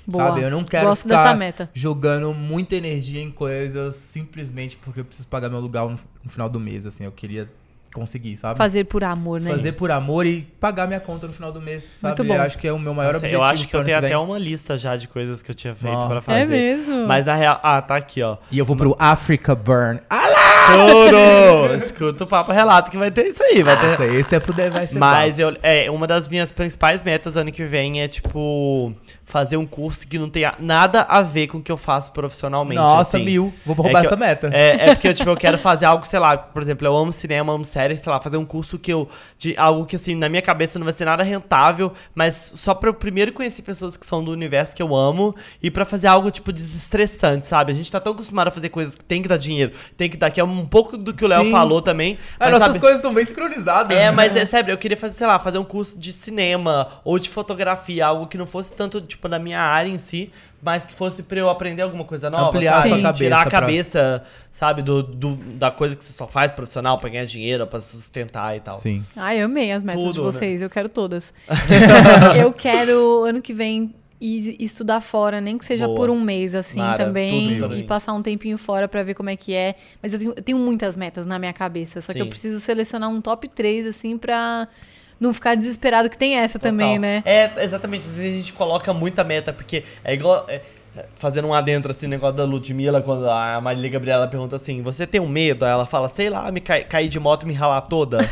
Boa. Sabe? Eu não quero Gosto ficar dessa meta. jogando muita energia em coisas simplesmente porque eu preciso pagar meu lugar no, final do mês, assim. Eu queria conseguir, sabe? Fazer por amor, né? Fazer por amor e pagar minha conta no final do mês, sabe? Muito bom. Eu acho que é o meu maior Nossa, objetivo. eu acho que eu tenho vem. até uma lista já de coisas que eu tinha feito Ó. pra fazer. É mesmo? Mas na real. Ah, tá aqui, ó. E eu vou pro Africa Burn. Ah, Tudo! Escuta o papo relato que vai ter isso aí. Vai ter... esse, é pro vai ser Mas eu, é, uma das minhas principais metas ano que vem é, tipo, fazer um curso que não tenha nada a ver com o que eu faço profissionalmente. Nossa, assim. mil. Vou roubar É essa eu- meta. É, é porque, tipo, eu quero fazer algo, sei lá, por exemplo, eu amo cinema, amo séries, sei lá, fazer um curso que eu. De algo que, assim, na minha cabeça não vai ser nada rentável, mas só pra eu primeiro conhecer pessoas que são do universo que eu amo e pra fazer algo, tipo, desestressante, sabe? A gente tá tão acostumado a fazer coisas que tem que dar dinheiro, tem que dar, que é um pouco do que o Léo falou também. Ah, mas, nossas sabe, coisas estão bem sincronizadas. é, mas é sério, eu queria fazer, sei lá, fazer um curso de cinema ou de fotografia, algo que não fosse tanto, tipo, na minha área em si, mas que fosse pra eu aprender alguma coisa nova, Ampliar sabe? sua cabeça Tirar a pra- cabeça, sabe, do, do- da coisa que você só faz profissional pra ganhar dinheiro, pra sustentar e tal. Sim. Ai, amei as metas de Tudo, né? vocês. Eu quero todas. [LAUGHS] eu quero, ano que vem, ir estudar fora, nem que seja Boa. por um mês, assim, Mara, também. tudo pra E mim. passar um tempinho fora pra ver como é que é. Mas eu tenho, eu tenho muitas metas na minha cabeça. Só que eu Sim. preciso selecionar um top 3, assim, pra não ficar desesperado que tem essa também, Total. né? É, exatamente. Às vezes a gente coloca muita meta, porque é igual. é, fazendo um adentro assim, negócio da Ludmilla, quando a Marília Gabriela pergunta assim: Você tem um medo? Aí ela fala, sei lá, me cai- cair de moto e me ralar toda. [LAUGHS]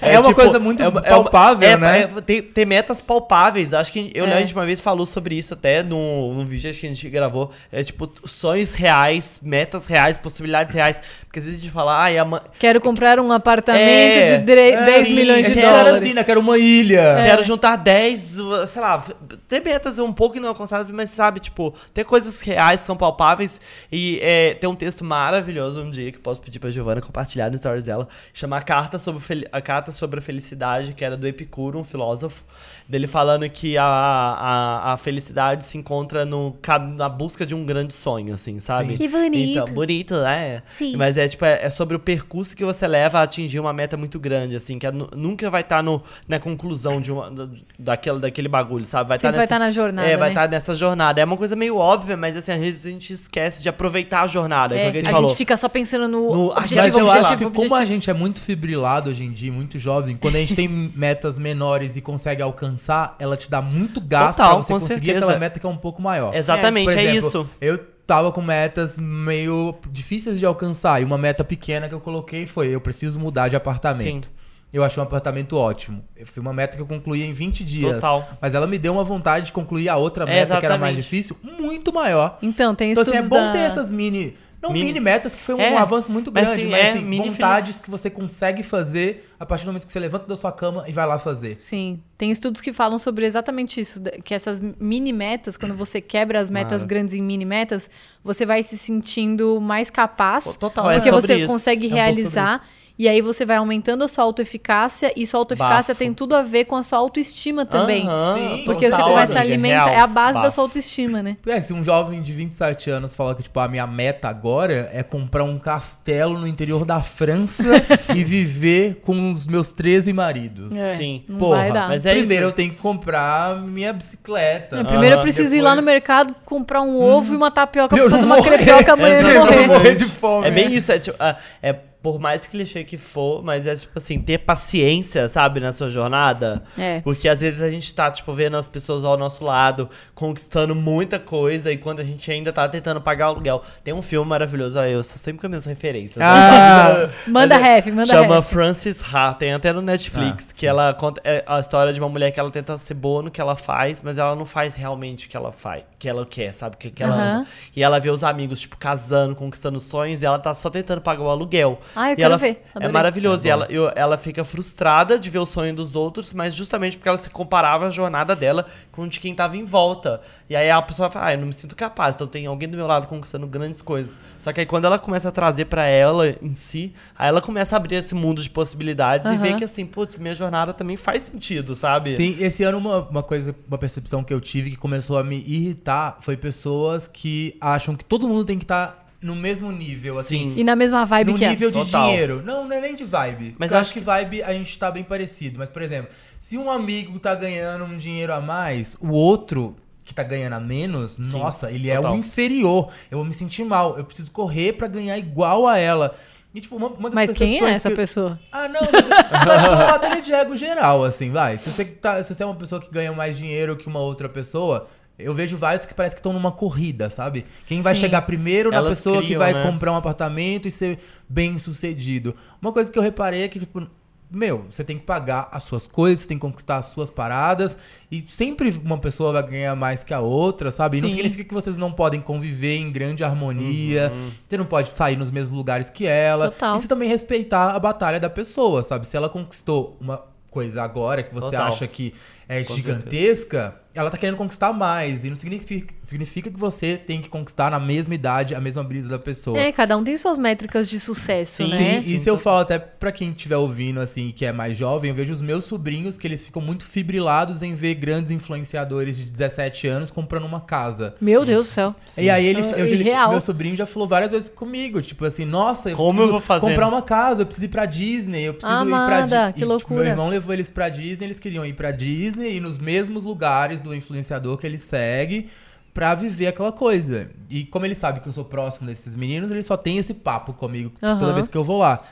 É uma coisa muito palpável, é, né? é, tem, tem metas palpáveis. Acho que eu É. e a gente uma vez falou sobre isso até num, num vídeo que a gente gravou. É tipo, sonhos reais, metas reais, possibilidades reais. Porque às vezes a gente fala, ai, a Quero comprar um apartamento É, de dre- é, 10 sim, milhões de eu quero dólares. assim, né? Quero uma ilha. É. Quero juntar 10, sei lá, ter metas um pouco inalcançáveis, mas sabe, tipo, ter coisas reais, são palpáveis. E é, tem um texto maravilhoso um dia que posso pedir pra Giovana compartilhar no stories dela, chama a Carta sobre, a Carta sobre a Felicidade, que era do Epicuro, um filósofo, dele falando que a, a, a felicidade se encontra no, na busca de um grande sonho, assim, sabe? Que bonito. Então, bonito, né? Sim. Mas é tipo, é, é sobre o percurso que você leva a atingir uma meta muito grande, assim, que é nu- nunca vai estar no na conclusão de uma, da- daquele, daquele bagulho, sabe? Vai Sempre vai estar na jornada, É, vai né? estar nessa jornada. É uma coisa meio óbvia, mas assim, às vezes a gente esquece de aproveitar a jornada. É, É, a gente a falou. gente fica só pensando no, No- objetivo, Mas eu objetivo, acho que objetivo. como a gente é muito fibrilado hoje em dia, muito jovem, quando a gente tem metas menores e consegue alcançar, ela te dá muito gasto Total, pra você conseguir certeza. aquela meta que é um pouco maior. Exatamente, Por é exemplo, isso. Eu tava com metas meio difíceis de alcançar. E uma meta pequena que eu coloquei foi: eu preciso mudar de apartamento. Sim. Eu achei um apartamento ótimo. Foi uma meta que eu concluí em 20 dias. Total. Mas ela me deu uma vontade de concluir a outra É, meta, que era mais difícil, muito maior. Então, tem Então, assim, é bom da... ter essas mini. Não Mini- mini, metas, que foi um É, avanço muito mas grande, sim, mas é, assim, mini vontades que você consegue fazer a partir do momento que você levanta da sua cama e vai lá fazer. Sim, tem estudos que falam sobre exatamente isso, que essas mini metas, quando você quebra as metas grandes em mini metas, você vai se sentindo mais capaz, Total, é porque sobre você isso. consegue É um pouco sobre realizar. E aí você vai aumentando a sua autoeficácia e sua autoeficácia Bafo. tem tudo a ver com a sua autoestima também. Aham, Sim, Porque você começa a amiga, alimentar, real. é a base da Bafo. sua autoestima, né? É, se um jovem de 27 anos fala que, tipo, a minha meta agora é comprar um castelo no interior da França [LAUGHS] e viver com os meus 13 maridos. É, Sim. Não Porra, vai dar. mas é Primeiro isso. eu tenho que comprar minha bicicleta. É, primeiro eu Aham. preciso ir lá no Depois- mercado, comprar um ovo e uma tapioca Pra eu fazer uma crepioca amanhã [LAUGHS] e morrer. morrer de fome. É bem isso, é tipo, ah, é por mais clichê que for, mas é tipo assim, ter paciência, sabe, na sua jornada. É. Porque às vezes a gente tá, tipo, vendo as pessoas ao nosso lado, conquistando muita coisa, e quando a gente ainda tá tentando pagar o aluguel. Tem um filme maravilhoso, aí eu sou sempre com as minhas referências. né? Ah. [LAUGHS] Manda é- ref, manda Chama ref. Francis Ha, tem até no Netflix, Ah, que ela conta é a história de uma mulher que ela tenta ser boa no que ela faz, mas ela não faz realmente o que ela faz, que ela quer, sabe? O que, que ela ama. E ela vê os amigos, tipo, casando, conquistando sonhos, e ela tá só tentando pagar o aluguel. Ah, eu e quero ela, ver. É Adorei. maravilhoso. É e ela, eu- ela fica frustrada de ver o sonho dos outros, mas justamente porque ela se comparava a jornada dela com o de quem tava em volta. E aí a pessoa fala, ah, eu não me sinto capaz, então tem alguém do meu lado conquistando grandes coisas. Só que aí quando ela começa a trazer pra ela em si, aí ela começa a abrir esse mundo de possibilidades e Aham. ver que assim, putz, minha jornada também faz sentido, sabe? Sim, esse ano uma, uma coisa, uma percepção que eu tive que começou a me irritar foi pessoas que acham que todo mundo tem que estar no mesmo nível, assim. Sim. E na mesma vibe no que nível antes. de Total. dinheiro. Não, não é nem de vibe. Mas eu acho que vibe a gente tá bem parecido. Mas, por exemplo, se um amigo tá ganhando um dinheiro a mais, o outro que tá ganhando a menos, nossa, ele é total. o inferior. Eu vou me sentir mal. Eu preciso correr pra ganhar igual a ela. E, tipo, uma, uma das Mas quem é essa que pessoa? ah, não, mas eu acho [LAUGHS] que é uma batalha de ego geral, assim, vai. Se você, tá, se você é uma pessoa que ganha mais dinheiro que uma outra pessoa, eu vejo vários que parece que estão numa corrida, sabe? Quem vai Sim. chegar primeiro na Elas pessoa que criam, vai né? comprar um apartamento e ser bem sucedido. Uma coisa que eu reparei é que, tipo, meu, você tem que pagar as suas coisas, você tem que conquistar as suas paradas. E sempre uma pessoa vai ganhar mais que a outra, sabe? E não Sim. significa que vocês não podem conviver em grande harmonia. Uhum. Você não pode sair nos mesmos lugares que ela. Total. E você também respeitar a batalha da pessoa, sabe? Se ela conquistou uma coisa agora que você Total. acha que é Com gigantesca, ela tá querendo conquistar mais. E não significa, significa que você tem que conquistar na mesma idade, a mesma brisa da pessoa. É, cada um tem suas métricas de sucesso, Sim, né? Sim, isso eu falo até pra quem estiver ouvindo, assim, que é mais jovem, eu vejo os meus sobrinhos que eles ficam muito fibrilados em ver grandes influenciadores de 17 anos comprando uma casa. Meu Deus do céu. E aí ele, eu, ele- meu sobrinho já falou várias vezes comigo, tipo assim, nossa, eu Como preciso eu vou fazer? comprar uma casa, eu preciso ir pra Disney, eu preciso ir pra Amada, Di- que e, tipo, loucura. meu irmão levou eles pra Disney, eles queriam ir pra Disney e nos mesmos lugares do influenciador que ele segue pra viver aquela coisa. E como ele sabe que eu sou próximo desses meninos, ele só tem esse papo comigo Aham. toda vez que eu vou lá.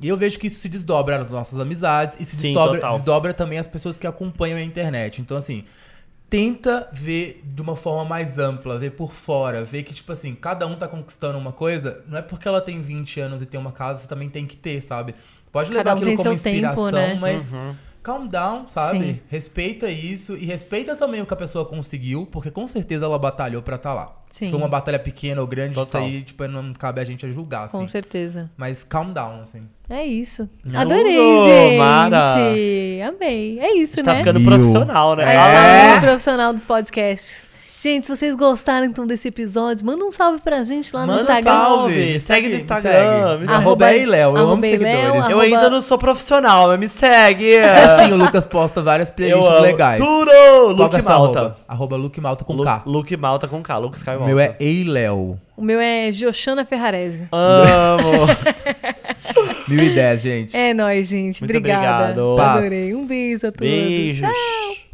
E eu vejo que isso se desdobra nas nossas amizades e se Sim, desdobra, desdobra também as pessoas que acompanham a internet. Então, assim, tenta ver de uma forma mais ampla, ver por fora, ver que, tipo assim, cada um tá conquistando uma coisa, não é porque ela tem 20 anos e tem uma casa, você também tem que ter, sabe? Pode Cada levar um aquilo tem como seu tempo, inspiração, né? mas Uhum. Calm down, sabe? Sim. Respeita isso e respeita também o que a pessoa conseguiu, porque com certeza ela batalhou pra estar lá. Sim. Se for uma batalha pequena ou grande, isso Total. aí, tipo, não cabe a gente a julgar, assim. Com certeza. Mas calm down, assim. É isso. Não. Adorei, Tudo, gente. Mara. Amei. É isso, A gente tá né? ficando Viu? profissional, né? A gente É. tá muito profissional dos podcasts. Gente, se vocês gostaram então desse episódio, manda um salve pra gente lá no Manda Instagram. salve. Me Me segue no Instagram, segue. me segue. Arroba aí, Léo. Eu amo Léo, seguidores. Eu arroba- ainda não sou profissional, mas me segue. É sim, o Lucas posta várias Eu playlists legais. Tudo! Luke é Malta. Arroba, arroba Luke Malta com Lu- K. Luke Malta com K, Lucas Caio O meu é Eiléo. O meu é Joshana Ferrarese. Amo. [LAUGHS] 1010, gente. É nóis, gente. Muito Obrigada. obrigado. Adorei. Um beijo a todos. Beijos. Tchau.